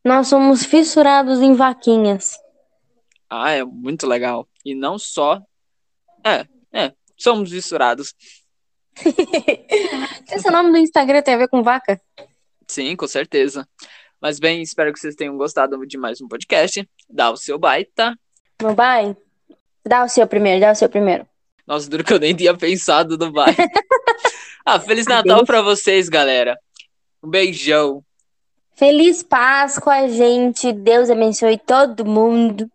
Nós somos fissurados em vaquinhas. Ah, é muito legal. E não só. É, é, somos fissurados. Esse nome do Instagram tem a ver com vaca? Sim, com certeza. Mas bem, espero que vocês tenham gostado de mais um podcast. Dá o seu tá? Meu bye? Dá o seu primeiro, dá o seu primeiro. Nossa, duro que eu nem tinha pensado no bye. ah, Feliz Natal para vocês, galera. Um beijão. Feliz Páscoa, gente. Deus abençoe todo mundo.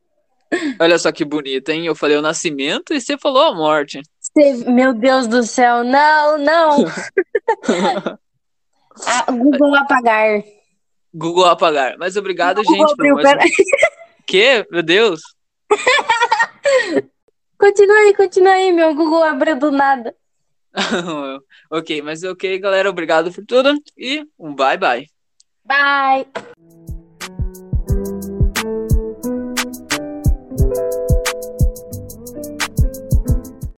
Olha só que bonito, hein? Eu falei o nascimento e você falou a morte. Meu Deus do céu, não, não. ah, Google apagar. Google apagar. Mas obrigado, gente. Abriu, mais... Que? Meu Deus. Continua aí, continua aí, meu Google abriu do nada. ok, mas ok, galera. Obrigado por tudo e um bye bye. Bye!